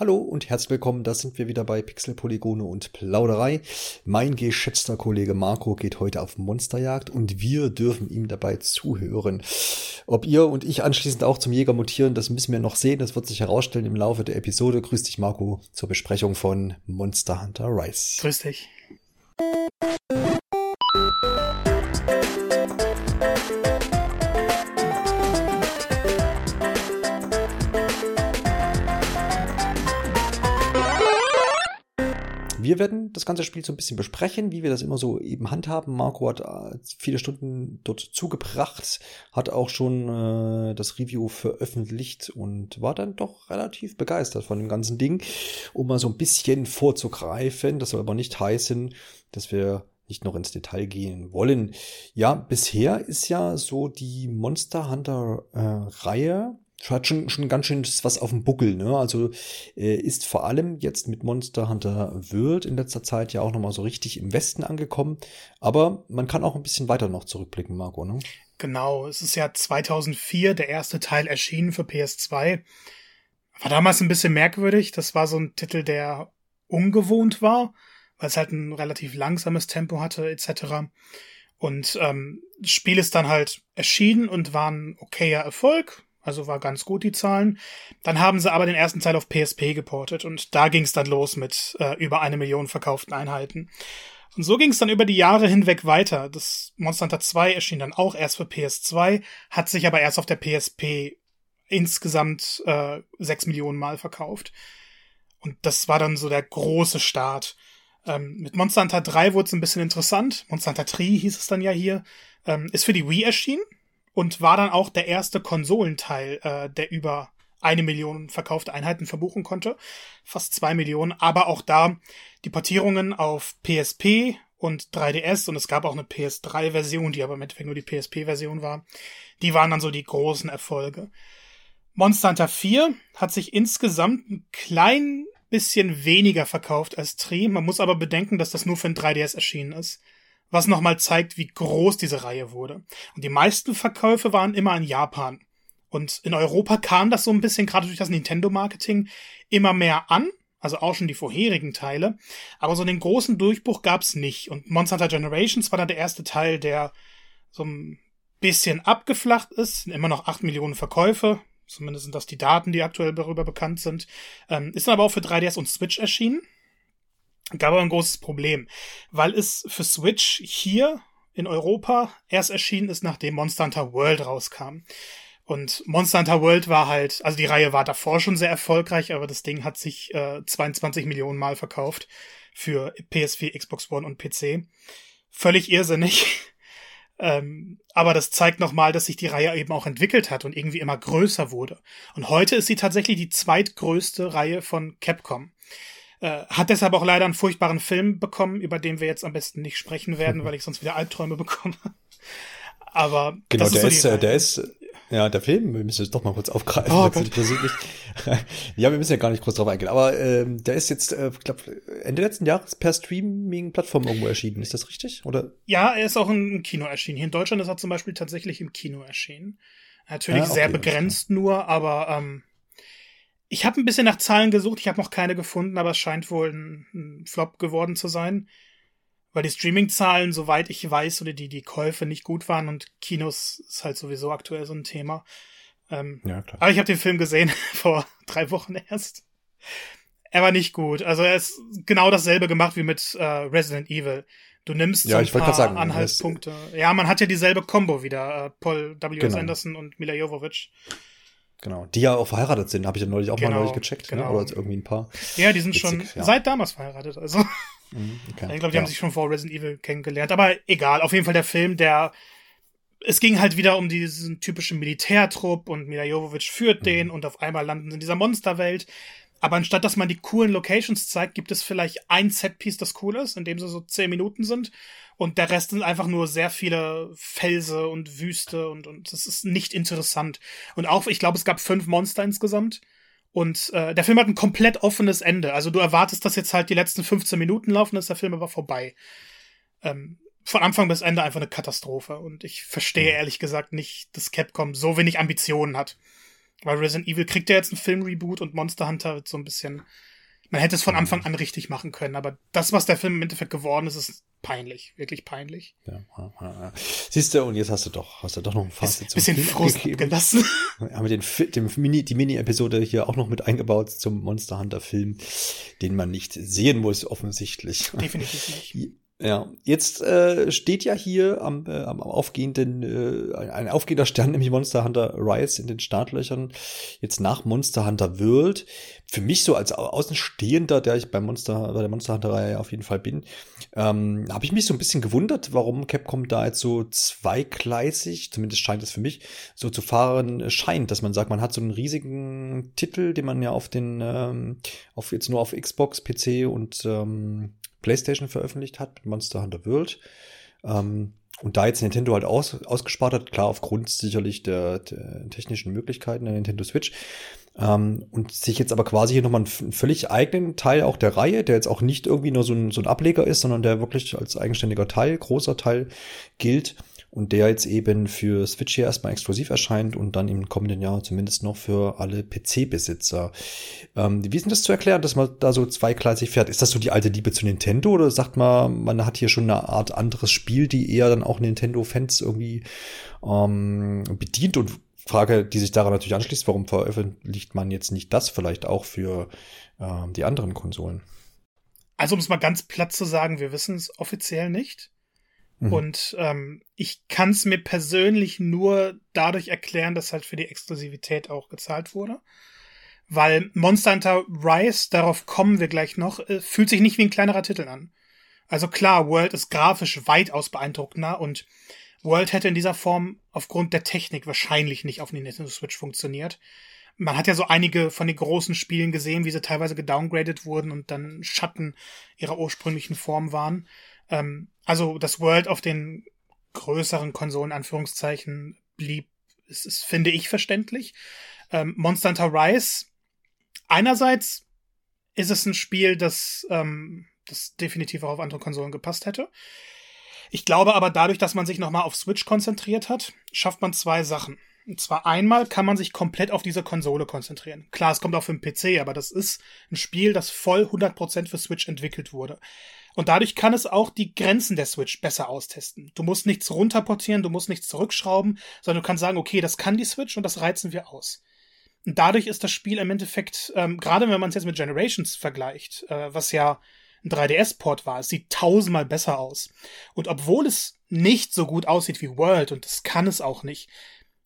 Hallo und herzlich willkommen, da sind wir wieder bei Pixel, Polygone und Plauderei. Mein geschätzter Kollege Marco geht heute auf Monsterjagd und wir dürfen ihm dabei zuhören. Ob ihr und ich anschließend auch zum Jäger mutieren, das müssen wir noch sehen, das wird sich herausstellen im Laufe der Episode. Grüß dich Marco zur Besprechung von Monster Hunter Rise. Grüß dich. Wir werden das ganze Spiel so ein bisschen besprechen, wie wir das immer so eben handhaben. Marco hat äh, viele Stunden dort zugebracht, hat auch schon äh, das Review veröffentlicht und war dann doch relativ begeistert von dem ganzen Ding. Um mal so ein bisschen vorzugreifen, das soll aber nicht heißen, dass wir nicht noch ins Detail gehen wollen. Ja, bisher ist ja so die Monster Hunter äh, Reihe hat schon, schon ganz schön was auf dem Buckel, ne? Also äh, ist vor allem jetzt mit Monster Hunter World in letzter Zeit ja auch nochmal so richtig im Westen angekommen. Aber man kann auch ein bisschen weiter noch zurückblicken, Marco, ne? Genau, es ist ja 2004 der erste Teil erschienen für PS2. War damals ein bisschen merkwürdig. Das war so ein Titel, der ungewohnt war, weil es halt ein relativ langsames Tempo hatte, etc. Und ähm, das Spiel ist dann halt erschienen und war ein okayer Erfolg also war ganz gut die Zahlen. Dann haben sie aber den ersten Teil auf PSP geportet und da ging es dann los mit äh, über eine Million verkauften Einheiten. Und so ging es dann über die Jahre hinweg weiter. Das Monster Hunter 2 erschien dann auch erst für PS2, hat sich aber erst auf der PSP insgesamt äh, 6 Millionen Mal verkauft. Und das war dann so der große Start. Ähm, mit Monster Hunter 3 wurde es ein bisschen interessant. Monster Hunter 3 hieß es dann ja hier. Ähm, ist für die Wii erschienen und war dann auch der erste Konsolenteil, äh, der über eine Million verkaufte Einheiten verbuchen konnte. Fast zwei Millionen. Aber auch da die Portierungen auf PSP und 3DS und es gab auch eine PS3-Version, die aber im Endeffekt nur die PSP-Version war. Die waren dann so die großen Erfolge. Monster Hunter 4 hat sich insgesamt ein klein bisschen weniger verkauft als Tree. Man muss aber bedenken, dass das nur für ein 3DS erschienen ist was nochmal zeigt, wie groß diese Reihe wurde. Und die meisten Verkäufe waren immer in Japan. Und in Europa kam das so ein bisschen, gerade durch das Nintendo-Marketing, immer mehr an. Also auch schon die vorherigen Teile. Aber so den großen Durchbruch gab's nicht. Und Monster Hunter Generations war dann der erste Teil, der so ein bisschen abgeflacht ist. Immer noch acht Millionen Verkäufe. Zumindest sind das die Daten, die aktuell darüber bekannt sind. Ähm, ist dann aber auch für 3DS und Switch erschienen gab aber ein großes Problem, weil es für Switch hier in Europa erst erschienen ist, nachdem Monster Hunter World rauskam. Und Monster Hunter World war halt, also die Reihe war davor schon sehr erfolgreich, aber das Ding hat sich äh, 22 Millionen Mal verkauft für PS4, Xbox One und PC. Völlig irrsinnig. ähm, aber das zeigt nochmal, dass sich die Reihe eben auch entwickelt hat und irgendwie immer größer wurde. Und heute ist sie tatsächlich die zweitgrößte Reihe von Capcom. Äh, hat deshalb auch leider einen furchtbaren Film bekommen, über den wir jetzt am besten nicht sprechen werden, weil ich sonst wieder Albträume bekomme. Aber genau, der ist, so ist der ist ja, der Film, wir müssen es doch mal kurz aufgreifen. Oh, ja, wir müssen ja gar nicht kurz drauf eingehen. Aber ähm, der ist jetzt, äh, ich glaube, Ende letzten Jahres per Streaming-Plattform irgendwo erschienen. Ist das richtig? Oder? Ja, er ist auch im Kino erschienen. Hier in Deutschland ist er zum Beispiel tatsächlich im Kino erschienen. Natürlich ja, okay, sehr begrenzt nur, aber ähm, ich habe ein bisschen nach Zahlen gesucht, ich habe noch keine gefunden, aber es scheint wohl ein, ein Flop geworden zu sein. Weil die Streaming-Zahlen, soweit ich weiß, oder die, die Käufe nicht gut waren und Kinos ist halt sowieso aktuell so ein Thema. Ähm, ja, klar. Aber ich habe den Film gesehen vor drei Wochen erst. Er war nicht gut. Also er ist genau dasselbe gemacht wie mit äh, Resident Evil. Du nimmst ja, so ein paar sagen, Anhaltspunkte. Ja, man hat ja dieselbe Combo wieder. Äh, Paul W. Genau. Anderson und Mila Jovovich. Genau. Die ja auch verheiratet sind, habe ich ja neulich auch genau, mal neulich gecheckt, ne? genau. ne? oder irgendwie ein paar. Ja, die sind Witzig, schon ja. seit damals verheiratet. Also mhm, okay. ich glaube, die ja. haben sich schon vor Resident Evil kennengelernt. Aber egal, auf jeden Fall der Film, der es ging halt wieder um diesen typischen Militärtrupp und Mila Jovovich führt mhm. den und auf einmal landen sie in dieser Monsterwelt. Aber anstatt dass man die coolen Locations zeigt, gibt es vielleicht ein Setpiece, das cool ist, in dem sie so zehn Minuten sind. Und der Rest sind einfach nur sehr viele Felsen und Wüste und, und das ist nicht interessant. Und auch, ich glaube, es gab fünf Monster insgesamt. Und äh, der Film hat ein komplett offenes Ende. Also du erwartest, dass jetzt halt die letzten 15 Minuten laufen, ist der Film aber vorbei. Ähm, von Anfang bis Ende einfach eine Katastrophe. Und ich verstehe mhm. ehrlich gesagt nicht, dass Capcom so wenig Ambitionen hat. Weil Resident Evil kriegt ja jetzt einen Film-Reboot und Monster Hunter wird so ein bisschen. Man hätte es von Anfang an richtig machen können, aber das, was der Film im Endeffekt geworden ist, ist peinlich, wirklich peinlich. Ja, ja, ja. Siehst du, und jetzt hast du doch, hast du doch noch ein Fazit zum bisschen Film Frust gelassen. Haben wir den, den Mini, die Mini-Episode hier auch noch mit eingebaut zum Monster Hunter Film, den man nicht sehen muss, offensichtlich. Definitiv nicht. Ja, jetzt äh, steht ja hier am, äh, am aufgehenden, äh, ein aufgehender Stern, nämlich Monster Hunter Rise in den Startlöchern, jetzt nach Monster Hunter World. Für mich so als Außenstehender, der ich bei Monster, bei der Monster Hunter Reihe auf jeden Fall bin, ähm, habe ich mich so ein bisschen gewundert, warum Capcom da jetzt so zweigleisig, zumindest scheint es für mich, so zu fahren scheint, dass man sagt, man hat so einen riesigen Titel, den man ja auf den, ähm, auf jetzt nur auf Xbox, PC und ähm, PlayStation veröffentlicht hat mit Monster Hunter World. Ähm, und da jetzt Nintendo halt aus, ausgespart hat, klar aufgrund sicherlich der, der technischen Möglichkeiten der Nintendo Switch, ähm, und sich jetzt aber quasi hier nochmal einen völlig eigenen Teil auch der Reihe, der jetzt auch nicht irgendwie nur so ein, so ein Ableger ist, sondern der wirklich als eigenständiger Teil, großer Teil gilt, und der jetzt eben für Switch hier erstmal exklusiv erscheint und dann im kommenden Jahr zumindest noch für alle PC-Besitzer. Ähm, wie ist denn das zu erklären, dass man da so zweigleisig fährt? Ist das so die alte Liebe zu Nintendo oder sagt man, man hat hier schon eine Art anderes Spiel, die eher dann auch Nintendo-Fans irgendwie ähm, bedient und Frage, die sich daran natürlich anschließt, warum veröffentlicht man jetzt nicht das vielleicht auch für ähm, die anderen Konsolen? Also um es mal ganz platt zu sagen, wir wissen es offiziell nicht. Mhm. Und ähm, ich kann es mir persönlich nur dadurch erklären, dass halt für die Exklusivität auch gezahlt wurde. Weil Monster Hunter Rise, darauf kommen wir gleich noch, äh, fühlt sich nicht wie ein kleinerer Titel an. Also klar, World ist grafisch weitaus beeindruckender und World hätte in dieser Form aufgrund der Technik wahrscheinlich nicht auf Nintendo Switch funktioniert. Man hat ja so einige von den großen Spielen gesehen, wie sie teilweise gedowngradet wurden und dann Schatten ihrer ursprünglichen Form waren. Ähm, also das World auf den größeren Konsolen, Anführungszeichen, blieb, ist, ist finde ich, verständlich. Ähm, Monster Hunter Rise, einerseits ist es ein Spiel, das, ähm, das definitiv auch auf andere Konsolen gepasst hätte. Ich glaube aber dadurch, dass man sich nochmal auf Switch konzentriert hat, schafft man zwei Sachen. Und zwar einmal kann man sich komplett auf diese Konsole konzentrieren. Klar, es kommt auch für den PC, aber das ist ein Spiel, das voll 100% für Switch entwickelt wurde. Und dadurch kann es auch die Grenzen der Switch besser austesten. Du musst nichts runterportieren, du musst nichts zurückschrauben, sondern du kannst sagen, okay, das kann die Switch und das reizen wir aus. Und dadurch ist das Spiel im Endeffekt, ähm, gerade wenn man es jetzt mit Generations vergleicht, äh, was ja ein 3DS-Port war, es sieht tausendmal besser aus. Und obwohl es nicht so gut aussieht wie World, und das kann es auch nicht,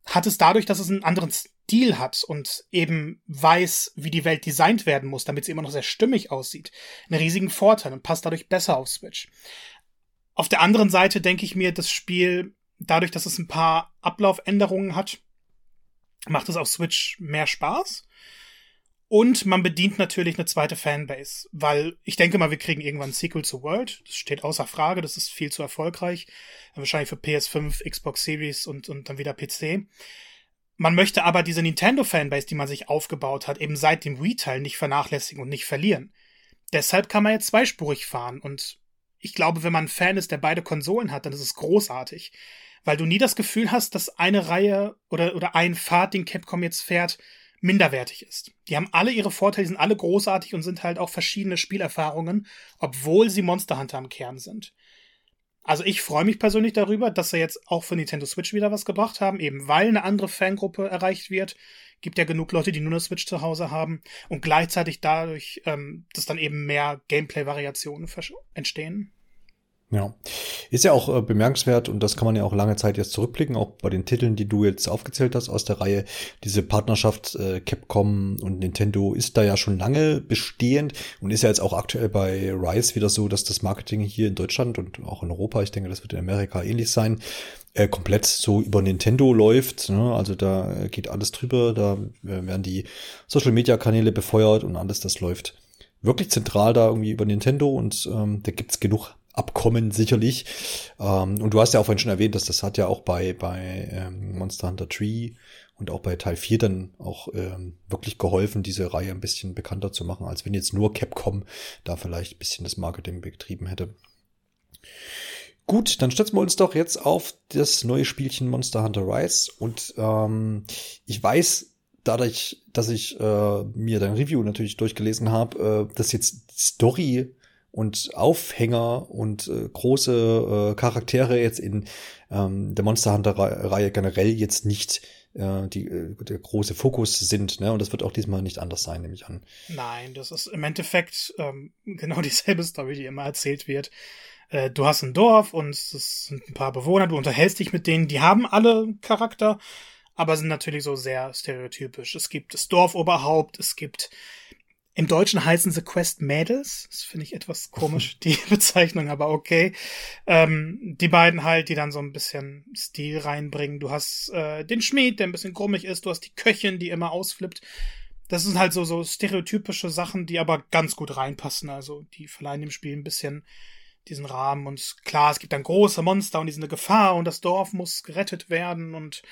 hat es dadurch, dass es einen anderen Stil hat und eben weiß, wie die Welt designt werden muss, damit sie immer noch sehr stimmig aussieht, einen riesigen Vorteil und passt dadurch besser auf Switch. Auf der anderen Seite denke ich mir, das Spiel, dadurch, dass es ein paar Ablaufänderungen hat, macht es auf Switch mehr Spaß. Und man bedient natürlich eine zweite Fanbase, weil ich denke mal, wir kriegen irgendwann ein Sequel zu World. Das steht außer Frage, das ist viel zu erfolgreich. Wahrscheinlich für PS5, Xbox Series und, und dann wieder PC. Man möchte aber diese Nintendo-Fanbase, die man sich aufgebaut hat, eben seit dem Wii-Teil nicht vernachlässigen und nicht verlieren. Deshalb kann man jetzt zweispurig fahren und ich glaube, wenn man ein Fan ist, der beide Konsolen hat, dann ist es großartig. Weil du nie das Gefühl hast, dass eine Reihe oder, oder ein Pfad, den Capcom jetzt fährt, minderwertig ist. Die haben alle ihre Vorteile, sind alle großartig und sind halt auch verschiedene Spielerfahrungen, obwohl sie Monster Hunter im Kern sind. Also ich freue mich persönlich darüber, dass sie jetzt auch für Nintendo Switch wieder was gebracht haben, eben weil eine andere Fangruppe erreicht wird. Gibt ja genug Leute, die nur eine Switch zu Hause haben und gleichzeitig dadurch, ähm, dass dann eben mehr Gameplay-Variationen entstehen. Ja, ist ja auch äh, bemerkenswert und das kann man ja auch lange Zeit jetzt zurückblicken, auch bei den Titeln, die du jetzt aufgezählt hast aus der Reihe. Diese Partnerschaft äh, Capcom und Nintendo ist da ja schon lange bestehend und ist ja jetzt auch aktuell bei Rise wieder so, dass das Marketing hier in Deutschland und auch in Europa, ich denke, das wird in Amerika ähnlich sein, äh, komplett so über Nintendo läuft. Ne? Also da geht alles drüber, da werden die Social-Media-Kanäle befeuert und alles, das läuft wirklich zentral da irgendwie über Nintendo und ähm, da gibt's genug Abkommen sicherlich. Ähm, und du hast ja auch vorhin schon erwähnt, dass das hat ja auch bei, bei ähm, Monster Hunter Tree und auch bei Teil 4 dann auch ähm, wirklich geholfen, diese Reihe ein bisschen bekannter zu machen, als wenn jetzt nur Capcom da vielleicht ein bisschen das Marketing betrieben hätte. Gut, dann stützen wir uns doch jetzt auf das neue Spielchen Monster Hunter Rise. Und ähm, ich weiß, dadurch, dass ich äh, mir dein Review natürlich durchgelesen habe, äh, dass jetzt Story und Aufhänger und äh, große äh, Charaktere jetzt in ähm, der Monster Hunter-Reihe generell jetzt nicht äh, die, äh, der große Fokus sind. Ne? Und das wird auch diesmal nicht anders sein, nehme ich an. Nein, das ist im Endeffekt ähm, genau dieselbe Story, die immer erzählt wird. Äh, du hast ein Dorf und es sind ein paar Bewohner, du unterhältst dich mit denen, die haben alle Charakter, aber sind natürlich so sehr stereotypisch. Es gibt das Dorfoberhaupt, es gibt im Deutschen heißen sie Quest Mädels. Das finde ich etwas komisch, die Bezeichnung, aber okay. Ähm, die beiden halt, die dann so ein bisschen Stil reinbringen. Du hast äh, den Schmied, der ein bisschen krummig ist. Du hast die Köchin, die immer ausflippt. Das sind halt so, so stereotypische Sachen, die aber ganz gut reinpassen. Also, die verleihen dem Spiel ein bisschen diesen Rahmen. Und klar, es gibt dann große Monster und die sind eine Gefahr und das Dorf muss gerettet werden und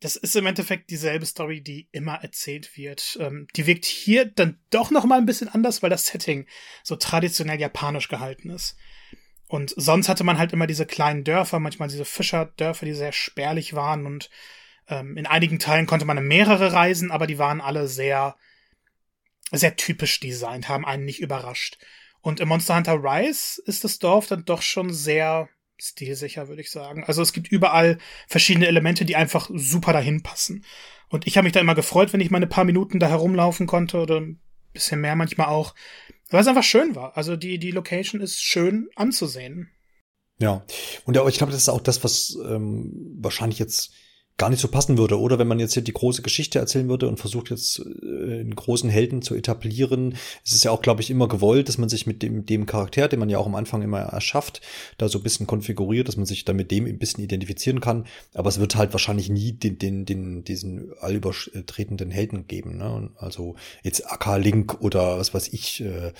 das ist im Endeffekt dieselbe Story, die immer erzählt wird. Ähm, die wirkt hier dann doch noch mal ein bisschen anders, weil das Setting so traditionell japanisch gehalten ist. Und sonst hatte man halt immer diese kleinen Dörfer, manchmal diese Fischerdörfer, die sehr spärlich waren und ähm, in einigen Teilen konnte man mehrere reisen, aber die waren alle sehr, sehr typisch designt, haben einen nicht überrascht. Und im Monster Hunter Rise ist das Dorf dann doch schon sehr stilsicher, würde ich sagen. Also es gibt überall verschiedene Elemente, die einfach super dahin passen. Und ich habe mich da immer gefreut, wenn ich mal ein paar Minuten da herumlaufen konnte oder ein bisschen mehr manchmal auch, weil es einfach schön war. Also die, die Location ist schön anzusehen. Ja, und ich glaube, das ist auch das, was ähm, wahrscheinlich jetzt gar nicht so passen würde. Oder wenn man jetzt hier die große Geschichte erzählen würde und versucht jetzt äh, einen großen Helden zu etablieren, es ist ja auch, glaube ich, immer gewollt, dass man sich mit dem, dem Charakter, den man ja auch am Anfang immer erschafft, da so ein bisschen konfiguriert, dass man sich dann mit dem ein bisschen identifizieren kann. Aber es wird halt wahrscheinlich nie den, den, den, diesen allübertretenden Helden geben. Ne? Also jetzt AK Link oder was weiß ich, äh,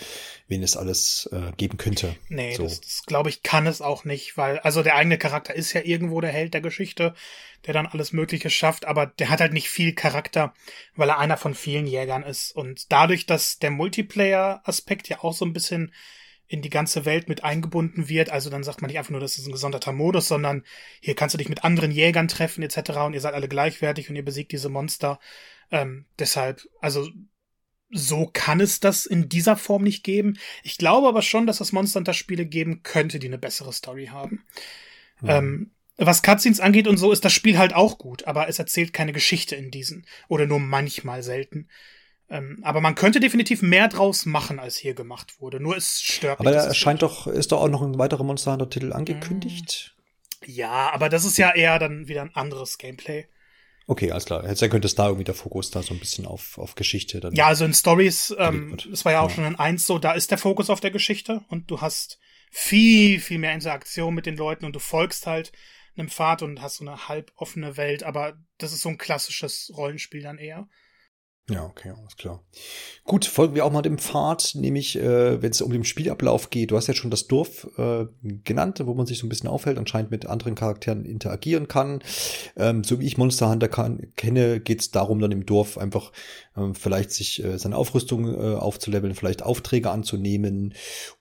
wen es alles äh, geben könnte. Nee, so. das, das glaube ich, kann es auch nicht, weil, also der eigene Charakter ist ja irgendwo der Held der Geschichte der dann alles Mögliche schafft, aber der hat halt nicht viel Charakter, weil er einer von vielen Jägern ist. Und dadurch, dass der Multiplayer-Aspekt ja auch so ein bisschen in die ganze Welt mit eingebunden wird, also dann sagt man nicht einfach nur, das ist ein gesonderter Modus, sondern hier kannst du dich mit anderen Jägern treffen etc. und ihr seid alle gleichwertig und ihr besiegt diese Monster. Ähm, deshalb, also so kann es das in dieser Form nicht geben. Ich glaube aber schon, dass es Monster Hunter Spiele geben könnte, die eine bessere Story haben. Mhm. Ähm, was Cutscenes angeht und so ist das Spiel halt auch gut, aber es erzählt keine Geschichte in diesen. Oder nur manchmal selten. Ähm, aber man könnte definitiv mehr draus machen, als hier gemacht wurde. Nur es stört. Aber da erscheint doch, ist doch auch noch ein weiterer Monster Hunter Titel angekündigt. Ja, aber das ist ja eher dann wieder ein anderes Gameplay. Okay, alles klar. Jetzt könnte es da irgendwie der Fokus da so ein bisschen auf, auf Geschichte dann. Ja, also in Stories, ähm, das war ja auch ja. schon in eins so, da ist der Fokus auf der Geschichte und du hast viel, viel mehr Interaktion mit den Leuten und du folgst halt einem Pfad und hast so eine halb offene Welt, aber das ist so ein klassisches Rollenspiel dann eher. Ja, okay, alles klar. Gut, folgen wir auch mal dem Pfad, nämlich äh, wenn es um den Spielablauf geht. Du hast ja schon das Dorf äh, genannt, wo man sich so ein bisschen aufhält, anscheinend mit anderen Charakteren interagieren kann. Ähm, so wie ich Monster Hunter kann, kenne, geht es darum, dann im Dorf einfach äh, vielleicht sich äh, seine Aufrüstung äh, aufzuleveln, vielleicht Aufträge anzunehmen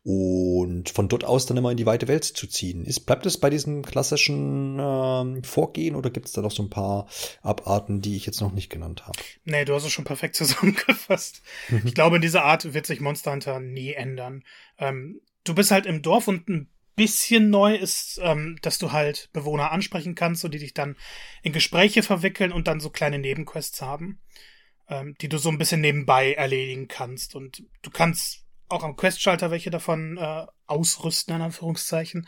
und von dort aus dann immer in die weite Welt zu ziehen. Ist, bleibt es bei diesem klassischen äh, Vorgehen oder gibt es da noch so ein paar Abarten, die ich jetzt noch nicht genannt habe? Nee, du hast es schon zusammengefasst. Mhm. Ich glaube, in dieser Art wird sich Monster Hunter nie ändern. Ähm, du bist halt im Dorf und ein bisschen neu ist, ähm, dass du halt Bewohner ansprechen kannst und die dich dann in Gespräche verwickeln und dann so kleine Nebenquests haben, ähm, die du so ein bisschen nebenbei erledigen kannst. Und du kannst auch am Questschalter welche davon äh, ausrüsten, in Anführungszeichen.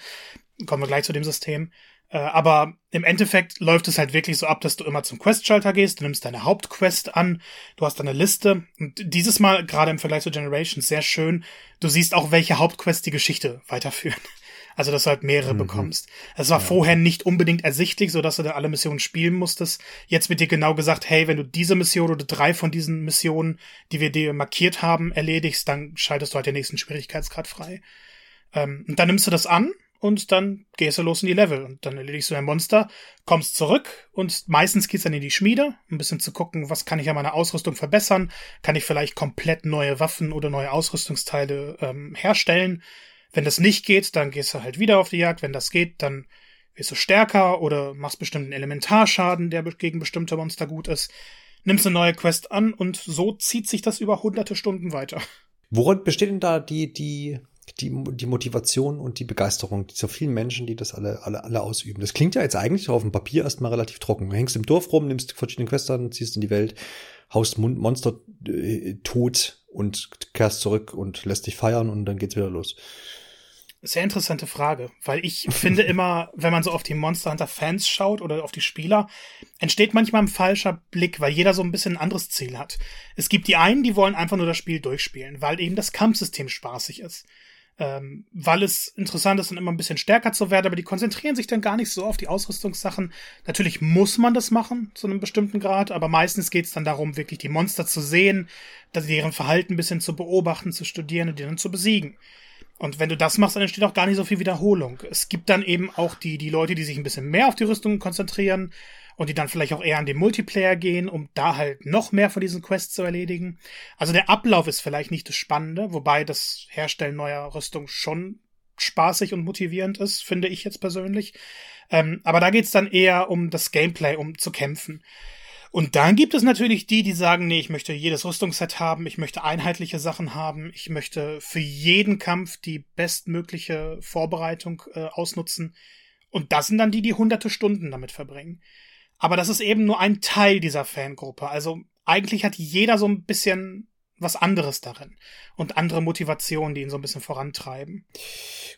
Kommen wir gleich zu dem System. Äh, aber im Endeffekt läuft es halt wirklich so ab, dass du immer zum Questschalter gehst, du nimmst deine Hauptquest an, du hast eine Liste und dieses Mal, gerade im Vergleich zu Generations, sehr schön, du siehst auch, welche Hauptquests die Geschichte weiterführen. Also, dass du halt mehrere mhm. bekommst. Es war ja. vorher nicht unbedingt ersichtlich, so dass du dann alle Missionen spielen musstest. Jetzt wird dir genau gesagt, hey, wenn du diese Mission oder drei von diesen Missionen, die wir dir markiert haben, erledigst, dann schaltest du halt den nächsten Schwierigkeitsgrad frei. Ähm, und dann nimmst du das an und dann gehst du los in die Level und dann erledigst du ein Monster, kommst zurück und meistens geht's dann in die Schmiede, ein bisschen zu gucken, was kann ich an meiner Ausrüstung verbessern, kann ich vielleicht komplett neue Waffen oder neue Ausrüstungsteile ähm, herstellen. Wenn das nicht geht, dann gehst du halt wieder auf die Jagd. Wenn das geht, dann wirst du stärker oder machst bestimmten Elementarschaden, der gegen bestimmte Monster gut ist. nimmst eine neue Quest an und so zieht sich das über hunderte Stunden weiter. Woran besteht denn da die, die, die, die Motivation und die Begeisterung dieser vielen Menschen, die das alle, alle, alle ausüben? Das klingt ja jetzt eigentlich auf dem Papier erstmal relativ trocken. Du hängst im Dorf rum, nimmst verschiedene Quests an, ziehst in die Welt, haust Monster äh, tot und kehrst zurück und lässt dich feiern und dann geht's wieder los. Sehr interessante Frage, weil ich finde immer, wenn man so auf die Monster Hunter Fans schaut oder auf die Spieler, entsteht manchmal ein falscher Blick, weil jeder so ein bisschen ein anderes Ziel hat. Es gibt die einen, die wollen einfach nur das Spiel durchspielen, weil eben das Kampfsystem spaßig ist. Ähm, weil es interessant ist und immer ein bisschen stärker zu werden, aber die konzentrieren sich dann gar nicht so auf die Ausrüstungssachen. Natürlich muss man das machen, zu einem bestimmten Grad, aber meistens geht es dann darum, wirklich die Monster zu sehen, deren Verhalten ein bisschen zu beobachten, zu studieren und die dann zu besiegen. Und wenn du das machst, dann entsteht auch gar nicht so viel Wiederholung. Es gibt dann eben auch die, die Leute, die sich ein bisschen mehr auf die Rüstung konzentrieren und die dann vielleicht auch eher an den Multiplayer gehen, um da halt noch mehr von diesen Quests zu erledigen. Also der Ablauf ist vielleicht nicht das Spannende, wobei das Herstellen neuer Rüstung schon spaßig und motivierend ist, finde ich jetzt persönlich. Ähm, aber da geht's dann eher um das Gameplay, um zu kämpfen. Und dann gibt es natürlich die, die sagen, nee, ich möchte jedes Rüstungsset haben, ich möchte einheitliche Sachen haben, ich möchte für jeden Kampf die bestmögliche Vorbereitung äh, ausnutzen. Und das sind dann die, die hunderte Stunden damit verbringen. Aber das ist eben nur ein Teil dieser Fangruppe. Also eigentlich hat jeder so ein bisschen was anderes darin und andere Motivationen, die ihn so ein bisschen vorantreiben.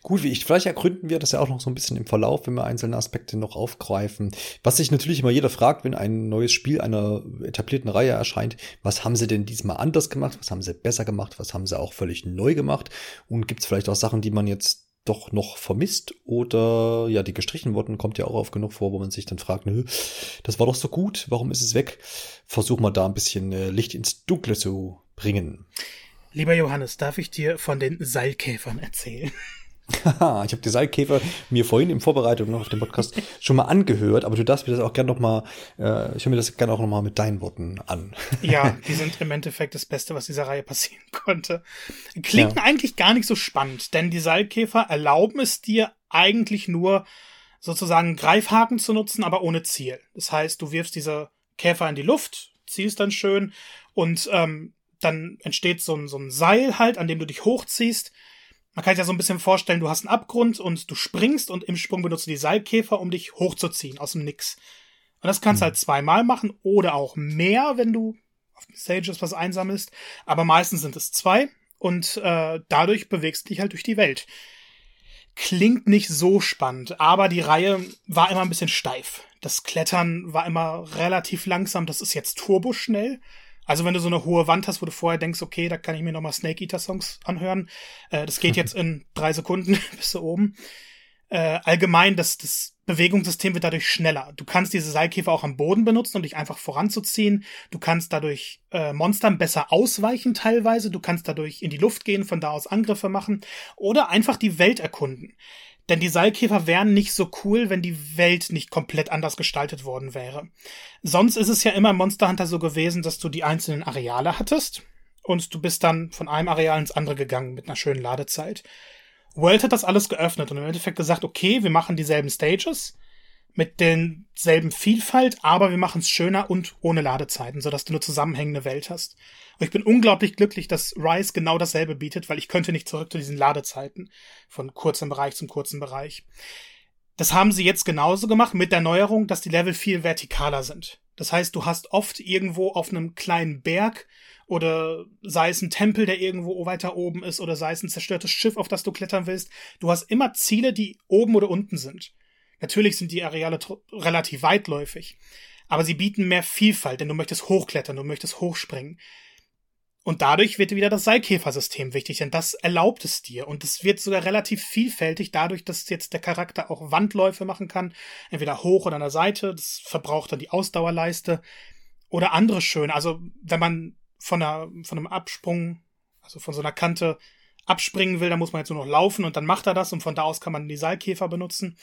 Gut, wie ich, vielleicht ergründen wir das ja auch noch so ein bisschen im Verlauf, wenn wir einzelne Aspekte noch aufgreifen. Was sich natürlich immer jeder fragt, wenn ein neues Spiel einer etablierten Reihe erscheint, was haben sie denn diesmal anders gemacht, was haben sie besser gemacht, was haben sie auch völlig neu gemacht und gibt es vielleicht auch Sachen, die man jetzt doch noch vermisst oder ja, die gestrichen wurden, kommt ja auch oft genug vor, wo man sich dann fragt, nö, das war doch so gut, warum ist es weg? Versuch mal da ein bisschen äh, Licht ins Dunkle zu bringen. Lieber Johannes, darf ich dir von den Seilkäfern erzählen? ich habe die Seilkäfer mir vorhin in Vorbereitung auf den Podcast schon mal angehört, aber du darfst mir das auch gerne noch mal, äh, ich höre mir das gerne auch noch mal mit deinen Worten an. ja, die sind im Endeffekt das Beste, was dieser Reihe passieren konnte. Klingt ja. eigentlich gar nicht so spannend, denn die Seilkäfer erlauben es dir eigentlich nur sozusagen Greifhaken zu nutzen, aber ohne Ziel. Das heißt, du wirfst diese Käfer in die Luft, ziehst dann schön und ähm, dann entsteht so ein, so ein Seil halt, an dem du dich hochziehst man kann sich ja so ein bisschen vorstellen, du hast einen Abgrund und du springst und im Sprung benutzt du die Seilkäfer, um dich hochzuziehen aus dem Nix. Und das kannst du halt zweimal machen oder auch mehr, wenn du auf Stages was einsammelst. Aber meistens sind es zwei und äh, dadurch bewegst du dich halt durch die Welt. Klingt nicht so spannend, aber die Reihe war immer ein bisschen steif. Das Klettern war immer relativ langsam, das ist jetzt turboschnell. Also wenn du so eine hohe Wand hast, wo du vorher denkst, okay, da kann ich mir nochmal Snake Eater Songs anhören, äh, das geht jetzt in drei Sekunden bis du oben. Äh, allgemein, das, das Bewegungssystem wird dadurch schneller. Du kannst diese Seilkäfer auch am Boden benutzen, um dich einfach voranzuziehen. Du kannst dadurch äh, Monstern besser ausweichen teilweise. Du kannst dadurch in die Luft gehen, von da aus Angriffe machen oder einfach die Welt erkunden. Denn die Seilkäfer wären nicht so cool, wenn die Welt nicht komplett anders gestaltet worden wäre. Sonst ist es ja immer im Monster Hunter so gewesen, dass du die einzelnen Areale hattest und du bist dann von einem Areal ins andere gegangen mit einer schönen Ladezeit. World hat das alles geöffnet und im Endeffekt gesagt, okay, wir machen dieselben Stages mit denselben Vielfalt, aber wir machen es schöner und ohne Ladezeiten, sodass du eine zusammenhängende Welt hast. Und ich bin unglaublich glücklich, dass Rise genau dasselbe bietet, weil ich könnte nicht zurück zu diesen Ladezeiten von kurzem Bereich zum kurzen Bereich. Das haben sie jetzt genauso gemacht mit der Neuerung, dass die Level viel vertikaler sind. Das heißt, du hast oft irgendwo auf einem kleinen Berg oder sei es ein Tempel, der irgendwo weiter oben ist oder sei es ein zerstörtes Schiff, auf das du klettern willst. Du hast immer Ziele, die oben oder unten sind. Natürlich sind die Areale relativ weitläufig, aber sie bieten mehr Vielfalt, denn du möchtest hochklettern, du möchtest hochspringen. Und dadurch wird wieder das Seilkäfersystem wichtig, denn das erlaubt es dir. Und es wird sogar relativ vielfältig, dadurch, dass jetzt der Charakter auch Wandläufe machen kann, entweder hoch oder an der Seite. Das verbraucht dann die Ausdauerleiste. Oder andere schöne. Also, wenn man von, einer, von einem Absprung, also von so einer Kante abspringen will, dann muss man jetzt nur noch laufen und dann macht er das und von da aus kann man die Seilkäfer benutzen.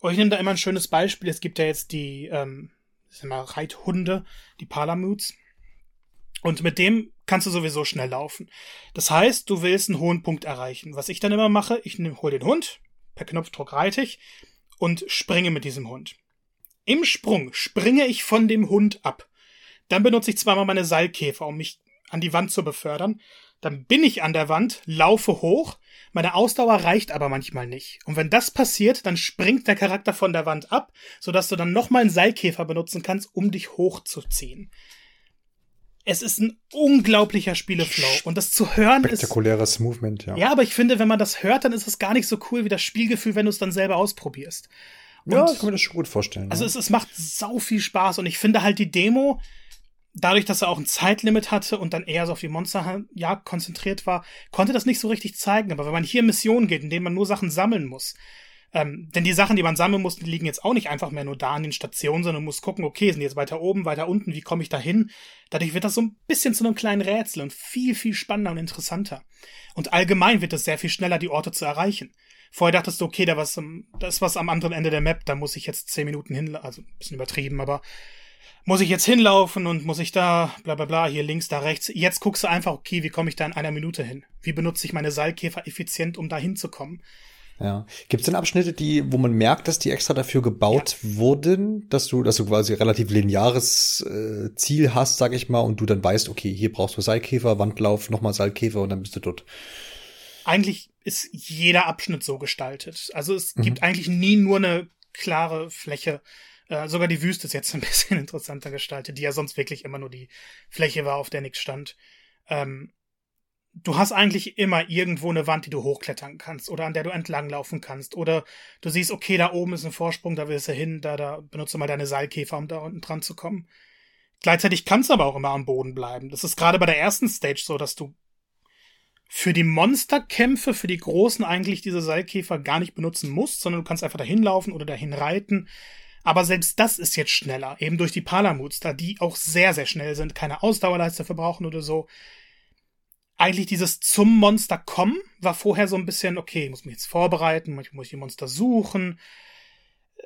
Und ich nehme da immer ein schönes Beispiel. Es gibt ja jetzt die, ähm, sag mal, Reithunde, die Palamutes. Und mit dem kannst du sowieso schnell laufen. Das heißt, du willst einen hohen Punkt erreichen. Was ich dann immer mache, ich hole den Hund, per Knopfdruck reite ich und springe mit diesem Hund. Im Sprung springe ich von dem Hund ab. Dann benutze ich zweimal meine Seilkäfer, um mich an die Wand zu befördern. Dann bin ich an der Wand, laufe hoch, meine Ausdauer reicht aber manchmal nicht. Und wenn das passiert, dann springt der Charakter von der Wand ab, sodass du dann nochmal einen Seilkäfer benutzen kannst, um dich hochzuziehen. Es ist ein unglaublicher Spieleflow. Und das zu hören ist. Spektakuläres Movement, ja. Ja, aber ich finde, wenn man das hört, dann ist es gar nicht so cool wie das Spielgefühl, wenn du es dann selber ausprobierst. Und ja, ich kann mir das schon gut vorstellen. Also ja. es, es macht sau viel Spaß und ich finde halt die Demo, dadurch, dass er auch ein Zeitlimit hatte und dann eher so auf die Monsterjagd konzentriert war, konnte das nicht so richtig zeigen. Aber wenn man hier Missionen geht, in denen man nur Sachen sammeln muss, ähm, denn die Sachen, die man sammeln muss, die liegen jetzt auch nicht einfach mehr nur da an den Stationen, sondern muss gucken, okay, sind jetzt weiter oben, weiter unten, wie komme ich da hin? Dadurch wird das so ein bisschen zu einem kleinen Rätsel und viel, viel spannender und interessanter. Und allgemein wird es sehr viel schneller, die Orte zu erreichen. Vorher dachtest du, okay, da, was, da ist was am anderen Ende der Map, da muss ich jetzt zehn Minuten hin, also ein bisschen übertrieben, aber muss ich jetzt hinlaufen und muss ich da, bla bla bla, hier links, da rechts. Jetzt guckst du einfach, okay, wie komme ich da in einer Minute hin? Wie benutze ich meine Seilkäfer effizient, um da hinzukommen? Ja. Gibt es denn Abschnitte, die, wo man merkt, dass die extra dafür gebaut ja. wurden, dass du, dass du quasi relativ lineares äh, Ziel hast, sag ich mal, und du dann weißt, okay, hier brauchst du Seilkäfer, Wandlauf, nochmal Seilkäfer und dann bist du dort. Eigentlich ist jeder Abschnitt so gestaltet. Also es mhm. gibt eigentlich nie nur eine klare Fläche. Äh, sogar die Wüste ist jetzt ein bisschen interessanter gestaltet, die ja sonst wirklich immer nur die Fläche war, auf der nichts stand. Ähm, du hast eigentlich immer irgendwo eine Wand, die du hochklettern kannst oder an der du entlanglaufen kannst. Oder du siehst, okay, da oben ist ein Vorsprung, da willst du hin, da, da benutze mal deine Seilkäfer, um da unten dran zu kommen. Gleichzeitig kannst du aber auch immer am Boden bleiben. Das ist gerade bei der ersten Stage so, dass du für die Monsterkämpfe, für die großen eigentlich diese Seilkäfer gar nicht benutzen musst, sondern du kannst einfach dahin laufen oder dahin reiten. Aber selbst das ist jetzt schneller, eben durch die Palamuts, da die auch sehr, sehr schnell sind, keine Ausdauerleiste verbrauchen oder so eigentlich dieses zum Monster kommen war vorher so ein bisschen, okay, muss mich jetzt vorbereiten, manchmal muss ich die Monster suchen.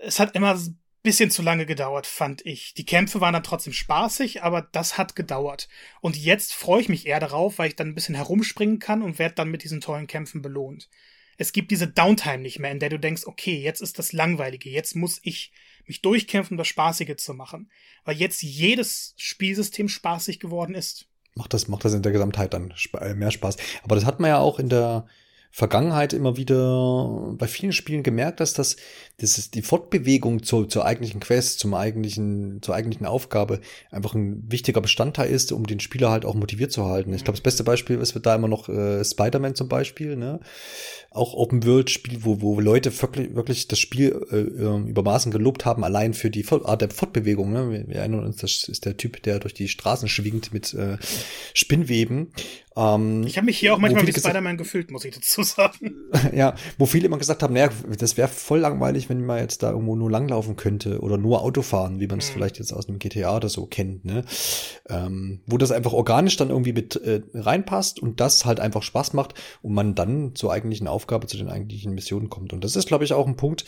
Es hat immer ein bisschen zu lange gedauert, fand ich. Die Kämpfe waren dann trotzdem spaßig, aber das hat gedauert. Und jetzt freue ich mich eher darauf, weil ich dann ein bisschen herumspringen kann und werde dann mit diesen tollen Kämpfen belohnt. Es gibt diese Downtime nicht mehr, in der du denkst, okay, jetzt ist das Langweilige, jetzt muss ich mich durchkämpfen, um das Spaßige zu machen. Weil jetzt jedes Spielsystem spaßig geworden ist macht das, macht das in der Gesamtheit dann äh, mehr Spaß. Aber das hat man ja auch in der Vergangenheit immer wieder bei vielen Spielen gemerkt, dass das, das ist die Fortbewegung zur, zur eigentlichen Quest, zum eigentlichen, zur eigentlichen Aufgabe einfach ein wichtiger Bestandteil ist, um den Spieler halt auch motiviert zu halten. Ich glaube, das beste Beispiel ist da immer noch äh, Spider-Man zum Beispiel, ne? Auch Open-World-Spiel, wo, wo Leute wirklich, wirklich das Spiel äh, ähm, übermaßen gelobt haben, allein für die Art der Fortbewegung. Ne? Wir, wir erinnern uns, das ist der Typ, der durch die Straßen schwingt mit äh, Spinnweben. Ähm, ich habe mich hier auch manchmal wie Spider-Man gefühlt, muss ich dazu sagen. ja, wo viele immer gesagt haben, naja, das wäre voll langweilig, wenn man jetzt da irgendwo nur langlaufen könnte oder nur Auto fahren, wie man es mhm. vielleicht jetzt aus einem GTA oder so kennt, ne? Ähm, wo das einfach organisch dann irgendwie mit äh, reinpasst und das halt einfach Spaß macht und man dann zur eigentlichen Aufgabe, zu den eigentlichen Missionen kommt. Und das ist, glaube ich, auch ein Punkt,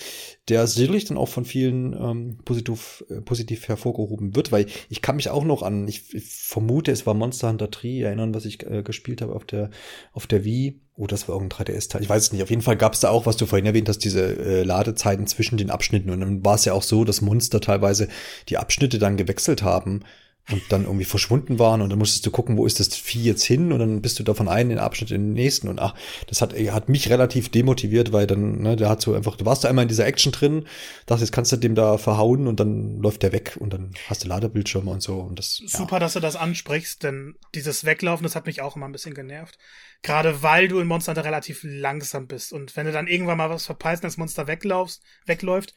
der sicherlich dann auch von vielen ähm, positiv, äh, positiv hervorgehoben wird, weil ich kann mich auch noch an, ich, ich vermute, es war Monster Hunter 3, erinnern, was ich äh, gespielt habe auf der, auf der Wii. Oh, das war irgendein 3DS-Teil. Ich weiß es nicht. Auf jeden Fall gab es da auch, was du vorhin erwähnt hast, diese äh, Ladezeiten zwischen den Abschnitten. Und dann war es ja auch so, dass Monster teilweise die Abschnitte dann gewechselt haben und dann irgendwie verschwunden waren und dann musstest du gucken, wo ist das Vieh jetzt hin und dann bist du davon einen in den Abschnitt in den nächsten und ach, das hat, hat mich relativ demotiviert, weil dann, ne, der hat so einfach, du warst da einmal in dieser Action drin, dachte, jetzt kannst du dem da verhauen und dann läuft der weg und dann hast du Ladebildschirme und so und das. Super, ja. dass du das ansprichst, denn dieses Weglaufen, das hat mich auch immer ein bisschen genervt. Gerade weil du in Monster Hunter relativ langsam bist und wenn du dann irgendwann mal was verpeilst und das Monster weglaufst, wegläuft,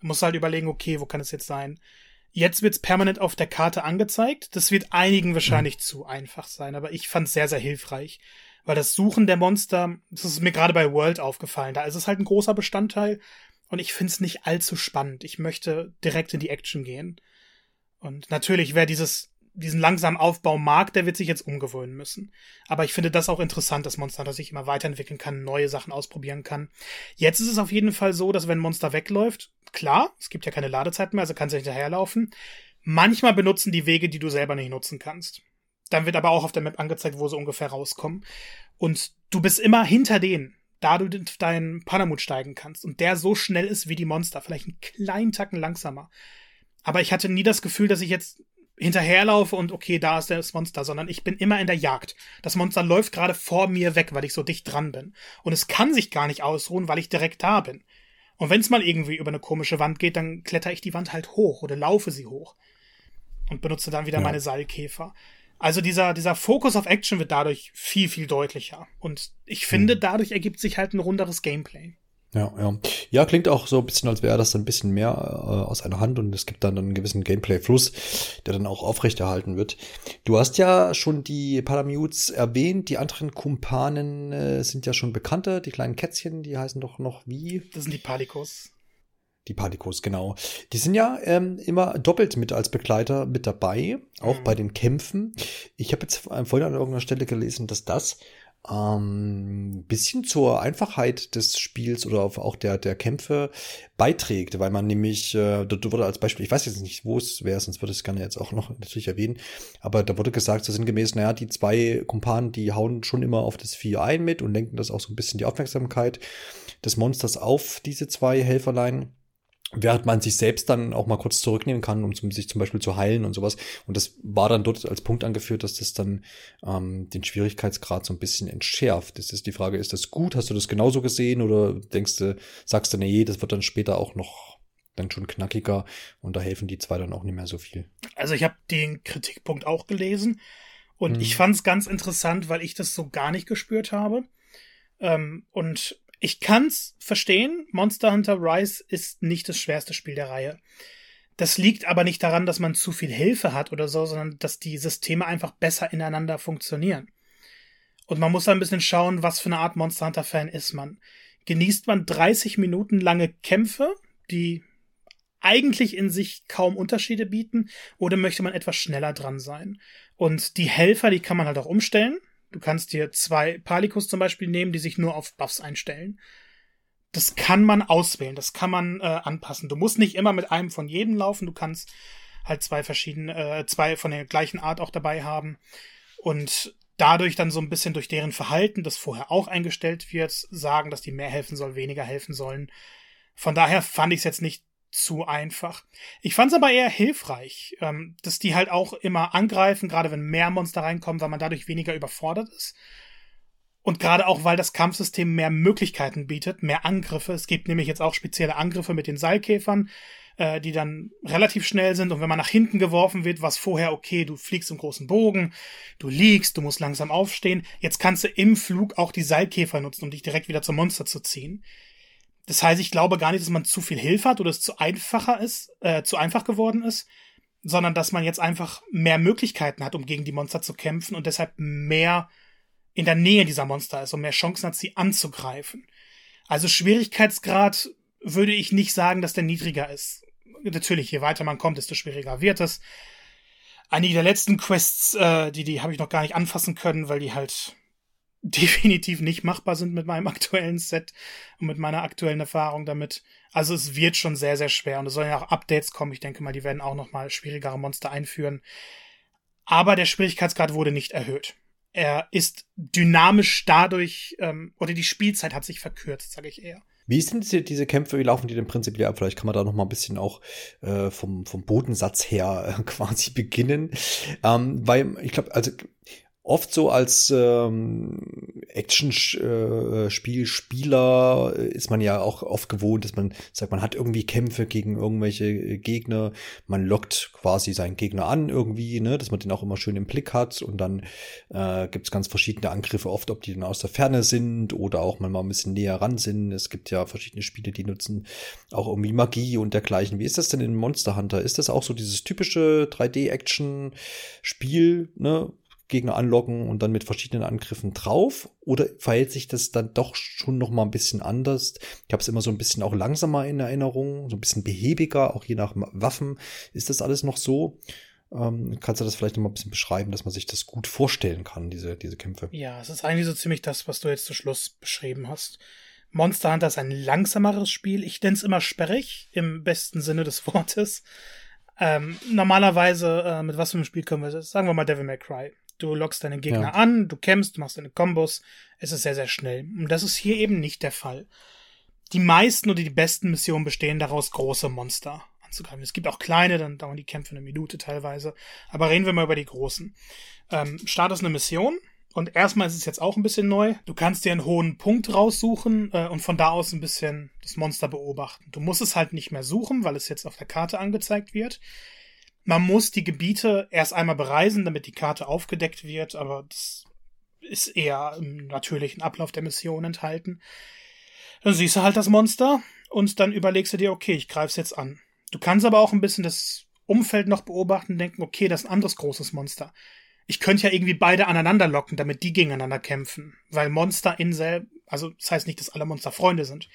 musst du halt überlegen, okay, wo kann es jetzt sein? Jetzt wird's permanent auf der Karte angezeigt. Das wird einigen wahrscheinlich mhm. zu einfach sein, aber ich fand's sehr, sehr hilfreich. Weil das Suchen der Monster, das ist mir gerade bei World aufgefallen, da ist es halt ein großer Bestandteil und ich find's nicht allzu spannend. Ich möchte direkt in die Action gehen. Und natürlich, wer dieses, diesen langsamen Aufbau mag, der wird sich jetzt umgewöhnen müssen. Aber ich finde das auch interessant, dass Monster dass sich immer weiterentwickeln kann, neue Sachen ausprobieren kann. Jetzt ist es auf jeden Fall so, dass wenn Monster wegläuft, klar, es gibt ja keine Ladezeit mehr, also kannst du hinterherlaufen. Manchmal benutzen die Wege, die du selber nicht nutzen kannst. Dann wird aber auch auf der Map angezeigt, wo sie ungefähr rauskommen. Und du bist immer hinter denen, da du deinen Panamut steigen kannst. Und der so schnell ist wie die Monster. Vielleicht einen kleinen Tacken langsamer. Aber ich hatte nie das Gefühl, dass ich jetzt hinterherlaufe und okay, da ist das Monster, sondern ich bin immer in der Jagd. Das Monster läuft gerade vor mir weg, weil ich so dicht dran bin. Und es kann sich gar nicht ausruhen, weil ich direkt da bin. Und wenn es mal irgendwie über eine komische Wand geht, dann kletter ich die Wand halt hoch oder laufe sie hoch. Und benutze dann wieder ja. meine Seilkäfer. Also dieser, dieser Fokus auf Action wird dadurch viel, viel deutlicher. Und ich finde, hm. dadurch ergibt sich halt ein runderes Gameplay. Ja, ja. Ja, klingt auch so ein bisschen, als wäre das dann ein bisschen mehr äh, aus einer Hand und es gibt dann einen gewissen Gameplay-Fluss, der dann auch aufrechterhalten wird. Du hast ja schon die Palamutes erwähnt, die anderen Kumpanen äh, sind ja schon bekannte, die kleinen Kätzchen, die heißen doch noch wie? Das sind die Palikos. Die Palikos, genau. Die sind ja ähm, immer doppelt mit als Begleiter mit dabei, auch mhm. bei den Kämpfen. Ich habe jetzt vorhin an irgendeiner Stelle gelesen, dass das ähm, bisschen zur Einfachheit des Spiels oder auch der, der Kämpfe beiträgt, weil man nämlich, äh, dort wurde als Beispiel, ich weiß jetzt nicht, wo es wäre, sonst würde ich es gerne jetzt auch noch natürlich erwähnen, aber da wurde gesagt, so sinngemäß, naja, die zwei Kumpanen, die hauen schon immer auf das Vieh ein mit und lenken das auch so ein bisschen die Aufmerksamkeit des Monsters auf diese zwei Helferlein während man sich selbst dann auch mal kurz zurücknehmen kann, um sich zum Beispiel zu heilen und sowas. Und das war dann dort als Punkt angeführt, dass das dann ähm, den Schwierigkeitsgrad so ein bisschen entschärft. Das ist die Frage, ist das gut? Hast du das genauso gesehen oder denkst du, sagst du, nee, das wird dann später auch noch dann schon knackiger und da helfen die zwei dann auch nicht mehr so viel. Also ich habe den Kritikpunkt auch gelesen und hm. ich fand es ganz interessant, weil ich das so gar nicht gespürt habe. Ähm, und ich kann's verstehen. Monster Hunter Rise ist nicht das schwerste Spiel der Reihe. Das liegt aber nicht daran, dass man zu viel Hilfe hat oder so, sondern dass die Systeme einfach besser ineinander funktionieren. Und man muss ein bisschen schauen, was für eine Art Monster Hunter Fan ist man. Genießt man 30 Minuten lange Kämpfe, die eigentlich in sich kaum Unterschiede bieten, oder möchte man etwas schneller dran sein? Und die Helfer, die kann man halt auch umstellen. Du kannst dir zwei Palikus zum Beispiel nehmen, die sich nur auf Buffs einstellen. Das kann man auswählen, das kann man äh, anpassen. Du musst nicht immer mit einem von jedem laufen, du kannst halt zwei verschiedene, äh, zwei von der gleichen Art auch dabei haben. Und dadurch dann so ein bisschen durch deren Verhalten, das vorher auch eingestellt wird, sagen, dass die mehr helfen soll, weniger helfen sollen. Von daher fand ich es jetzt nicht zu einfach. Ich fand es aber eher hilfreich, ähm, dass die halt auch immer angreifen, gerade wenn mehr Monster reinkommen, weil man dadurch weniger überfordert ist. Und gerade auch, weil das Kampfsystem mehr Möglichkeiten bietet, mehr Angriffe. Es gibt nämlich jetzt auch spezielle Angriffe mit den Seilkäfern, äh, die dann relativ schnell sind. Und wenn man nach hinten geworfen wird, was vorher okay, du fliegst im großen Bogen, du liegst, du musst langsam aufstehen. Jetzt kannst du im Flug auch die Seilkäfer nutzen, um dich direkt wieder zum Monster zu ziehen. Das heißt, ich glaube gar nicht, dass man zu viel Hilfe hat oder es zu einfacher ist, äh, zu einfach geworden ist, sondern dass man jetzt einfach mehr Möglichkeiten hat, um gegen die Monster zu kämpfen und deshalb mehr in der Nähe dieser Monster ist und mehr Chancen hat, sie anzugreifen. Also Schwierigkeitsgrad würde ich nicht sagen, dass der niedriger ist. Natürlich, je weiter man kommt, desto schwieriger wird es. Einige der letzten Quests, äh, die, die habe ich noch gar nicht anfassen können, weil die halt definitiv nicht machbar sind mit meinem aktuellen Set und mit meiner aktuellen Erfahrung damit. Also es wird schon sehr, sehr schwer und es sollen ja auch Updates kommen. Ich denke mal, die werden auch noch mal schwierigere Monster einführen. Aber der Schwierigkeitsgrad wurde nicht erhöht. Er ist dynamisch dadurch, ähm, oder die Spielzeit hat sich verkürzt, sage ich eher. Wie sind diese, diese Kämpfe, wie laufen die denn prinzipiell ab? Vielleicht kann man da noch mal ein bisschen auch äh, vom, vom Bodensatz her äh, quasi beginnen. Ähm, weil ich glaube, also oft so als ähm, Action-Spielspieler äh, ist man ja auch oft gewohnt, dass man sagt, man hat irgendwie Kämpfe gegen irgendwelche äh, Gegner, man lockt quasi seinen Gegner an irgendwie, ne, dass man den auch immer schön im Blick hat und dann äh, gibt es ganz verschiedene Angriffe, oft ob die dann aus der Ferne sind oder auch mal ein bisschen näher ran sind. Es gibt ja verschiedene Spiele, die nutzen auch irgendwie Magie und dergleichen. Wie ist das denn in Monster Hunter? Ist das auch so dieses typische 3D-Action-Spiel, ne? Gegner anlocken und dann mit verschiedenen Angriffen drauf? Oder verhält sich das dann doch schon noch mal ein bisschen anders? Ich habe es immer so ein bisschen auch langsamer in Erinnerung, so ein bisschen behäbiger, auch je nach Waffen. Ist das alles noch so? Ähm, kannst du das vielleicht noch mal ein bisschen beschreiben, dass man sich das gut vorstellen kann, diese, diese Kämpfe? Ja, es ist eigentlich so ziemlich das, was du jetzt zu Schluss beschrieben hast. Monster Hunter ist ein langsameres Spiel. Ich nenne es immer sperrig, im besten Sinne des Wortes. Ähm, normalerweise, äh, mit was für einem Spiel können wir das? Sagen wir mal Devil May Cry. Du lockst deinen Gegner ja. an, du kämpfst, du machst deine Kombos. Es ist sehr, sehr schnell. Und das ist hier eben nicht der Fall. Die meisten oder die besten Missionen bestehen daraus große Monster. anzugreifen. Es gibt auch kleine, dann dauern die Kämpfe eine Minute teilweise. Aber reden wir mal über die großen. Ähm, startest eine Mission und erstmal ist es jetzt auch ein bisschen neu. Du kannst dir einen hohen Punkt raussuchen äh, und von da aus ein bisschen das Monster beobachten. Du musst es halt nicht mehr suchen, weil es jetzt auf der Karte angezeigt wird. Man muss die Gebiete erst einmal bereisen, damit die Karte aufgedeckt wird, aber das ist eher im natürlichen Ablauf der Mission enthalten. Dann siehst du halt das Monster und dann überlegst du dir, okay, ich greif's jetzt an. Du kannst aber auch ein bisschen das Umfeld noch beobachten denken, okay, das ist ein anderes großes Monster. Ich könnte ja irgendwie beide aneinander locken, damit die gegeneinander kämpfen. Weil Monster in selb, also das heißt nicht, dass alle Monster Freunde sind.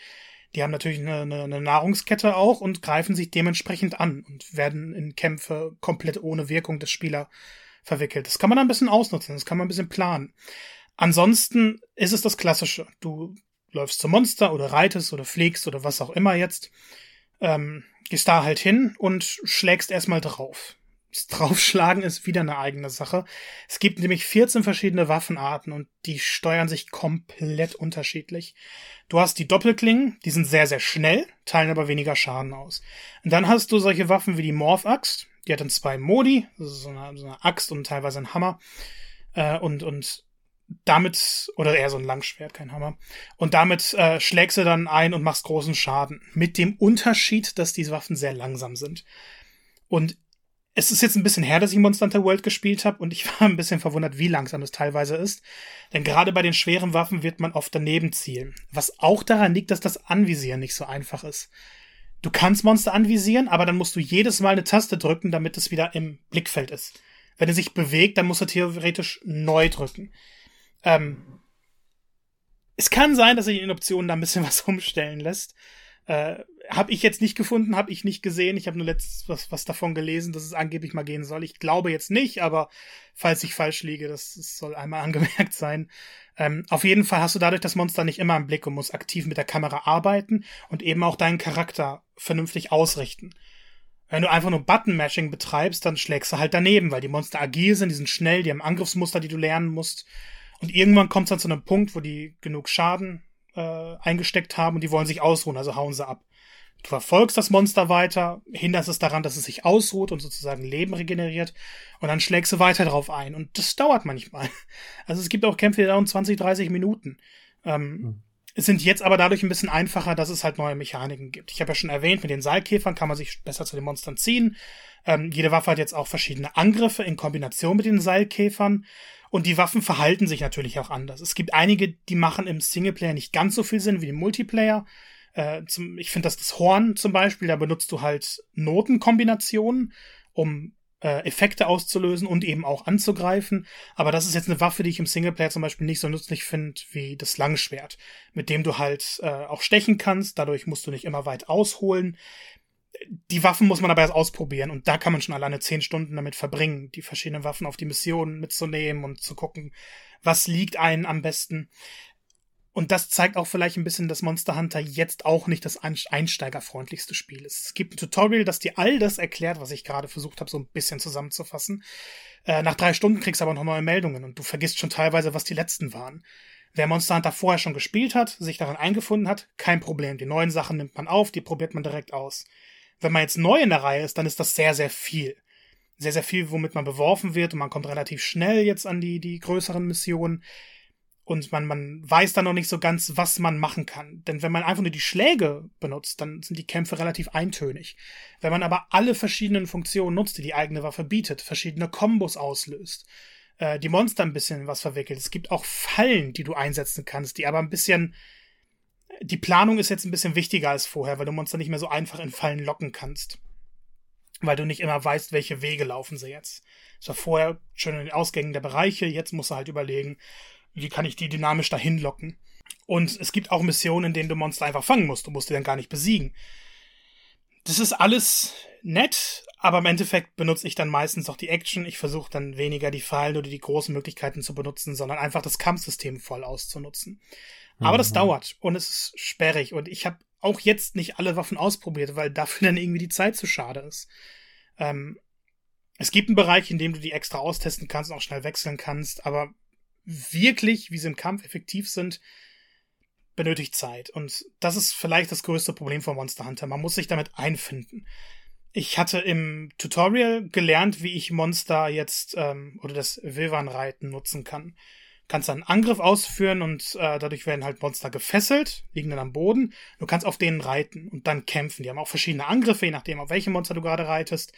Die haben natürlich eine, eine, eine Nahrungskette auch und greifen sich dementsprechend an und werden in Kämpfe komplett ohne Wirkung des Spielers verwickelt. Das kann man ein bisschen ausnutzen, das kann man ein bisschen planen. Ansonsten ist es das Klassische. Du läufst zum Monster oder reitest oder fliegst oder was auch immer jetzt, ähm, gehst da halt hin und schlägst erstmal drauf. Draufschlagen ist wieder eine eigene Sache. Es gibt nämlich 14 verschiedene Waffenarten und die steuern sich komplett unterschiedlich. Du hast die Doppelklingen, die sind sehr, sehr schnell, teilen aber weniger Schaden aus. Und dann hast du solche Waffen wie die Morph-Axt, die hat dann zwei Modi, ist so eine, so eine Axt und teilweise ein Hammer. Äh, und, und damit, oder eher so ein Langschwert, kein Hammer. Und damit äh, schlägst du dann ein und machst großen Schaden. Mit dem Unterschied, dass diese Waffen sehr langsam sind. Und es ist jetzt ein bisschen her, dass ich Monster Hunter World gespielt habe und ich war ein bisschen verwundert, wie langsam es teilweise ist. Denn gerade bei den schweren Waffen wird man oft daneben zielen. Was auch daran liegt, dass das Anvisieren nicht so einfach ist. Du kannst Monster anvisieren, aber dann musst du jedes Mal eine Taste drücken, damit es wieder im Blickfeld ist. Wenn er sich bewegt, dann musst du theoretisch neu drücken. Ähm, es kann sein, dass sich in den Optionen da ein bisschen was umstellen lässt. Äh, habe ich jetzt nicht gefunden, habe ich nicht gesehen. Ich habe nur letztens was, was davon gelesen, dass es angeblich mal gehen soll. Ich glaube jetzt nicht, aber falls ich falsch liege, das, das soll einmal angemerkt sein. Ähm, auf jeden Fall hast du dadurch das Monster nicht immer im Blick und musst aktiv mit der Kamera arbeiten und eben auch deinen Charakter vernünftig ausrichten. Wenn du einfach nur Button-Mashing betreibst, dann schlägst du halt daneben, weil die Monster agil sind, die sind schnell, die haben Angriffsmuster, die du lernen musst. Und irgendwann kommt es dann zu einem Punkt, wo die genug Schaden äh, eingesteckt haben und die wollen sich ausruhen, also hauen sie ab. Du verfolgst das Monster weiter, hinderst es daran, dass es sich ausruht und sozusagen Leben regeneriert und dann schlägst du weiter drauf ein. Und das dauert manchmal. Also es gibt auch Kämpfe, die dauern 20, 30 Minuten. Ähm, mhm. Es sind jetzt aber dadurch ein bisschen einfacher, dass es halt neue Mechaniken gibt. Ich habe ja schon erwähnt, mit den Seilkäfern kann man sich besser zu den Monstern ziehen. Ähm, jede Waffe hat jetzt auch verschiedene Angriffe in Kombination mit den Seilkäfern. Und die Waffen verhalten sich natürlich auch anders. Es gibt einige, die machen im Singleplayer nicht ganz so viel Sinn wie im Multiplayer. Äh, zum, ich finde das das Horn zum Beispiel, da benutzt du halt Notenkombinationen, um äh, Effekte auszulösen und eben auch anzugreifen. Aber das ist jetzt eine Waffe, die ich im Singleplayer zum Beispiel nicht so nützlich finde wie das Langschwert, mit dem du halt äh, auch stechen kannst. Dadurch musst du nicht immer weit ausholen. Die Waffen muss man aber erst ausprobieren und da kann man schon alleine zehn Stunden damit verbringen, die verschiedenen Waffen auf die Mission mitzunehmen und zu gucken, was liegt einen am besten. Und das zeigt auch vielleicht ein bisschen, dass Monster Hunter jetzt auch nicht das einsteigerfreundlichste Spiel ist. Es gibt ein Tutorial, das dir all das erklärt, was ich gerade versucht habe, so ein bisschen zusammenzufassen. Äh, nach drei Stunden kriegst du aber noch neue Meldungen und du vergisst schon teilweise, was die letzten waren. Wer Monster Hunter vorher schon gespielt hat, sich daran eingefunden hat, kein Problem. Die neuen Sachen nimmt man auf, die probiert man direkt aus. Wenn man jetzt neu in der Reihe ist, dann ist das sehr, sehr viel. Sehr, sehr viel, womit man beworfen wird und man kommt relativ schnell jetzt an die, die größeren Missionen und man, man weiß dann noch nicht so ganz, was man machen kann. Denn wenn man einfach nur die Schläge benutzt, dann sind die Kämpfe relativ eintönig. Wenn man aber alle verschiedenen Funktionen nutzt, die die eigene Waffe bietet, verschiedene Kombos auslöst, äh, die Monster ein bisschen was verwickelt, es gibt auch Fallen, die du einsetzen kannst, die aber ein bisschen die Planung ist jetzt ein bisschen wichtiger als vorher, weil du Monster nicht mehr so einfach in Fallen locken kannst. Weil du nicht immer weißt, welche Wege laufen sie jetzt. Es war vorher schon in den Ausgängen der Bereiche, jetzt musst du halt überlegen, wie kann ich die dynamisch dahin locken? Und es gibt auch Missionen, in denen du Monster einfach fangen musst. Du musst die dann gar nicht besiegen. Das ist alles nett, aber im Endeffekt benutze ich dann meistens auch die Action. Ich versuche dann weniger die Fallen oder die großen Möglichkeiten zu benutzen, sondern einfach das Kampfsystem voll auszunutzen. Aber mhm. das dauert und es ist sperrig und ich habe auch jetzt nicht alle Waffen ausprobiert, weil dafür dann irgendwie die Zeit zu schade ist. Ähm, es gibt einen Bereich, in dem du die extra austesten kannst und auch schnell wechseln kannst, aber wirklich, wie sie im Kampf effektiv sind, benötigt Zeit. Und das ist vielleicht das größte Problem von Monster Hunter. Man muss sich damit einfinden. Ich hatte im Tutorial gelernt, wie ich Monster jetzt ähm, oder das Wilvan-Reiten nutzen kann. Kannst dann einen Angriff ausführen und äh, dadurch werden halt Monster gefesselt, liegen dann am Boden. Du kannst auf denen reiten und dann kämpfen. Die haben auch verschiedene Angriffe, je nachdem, auf welche Monster du gerade reitest.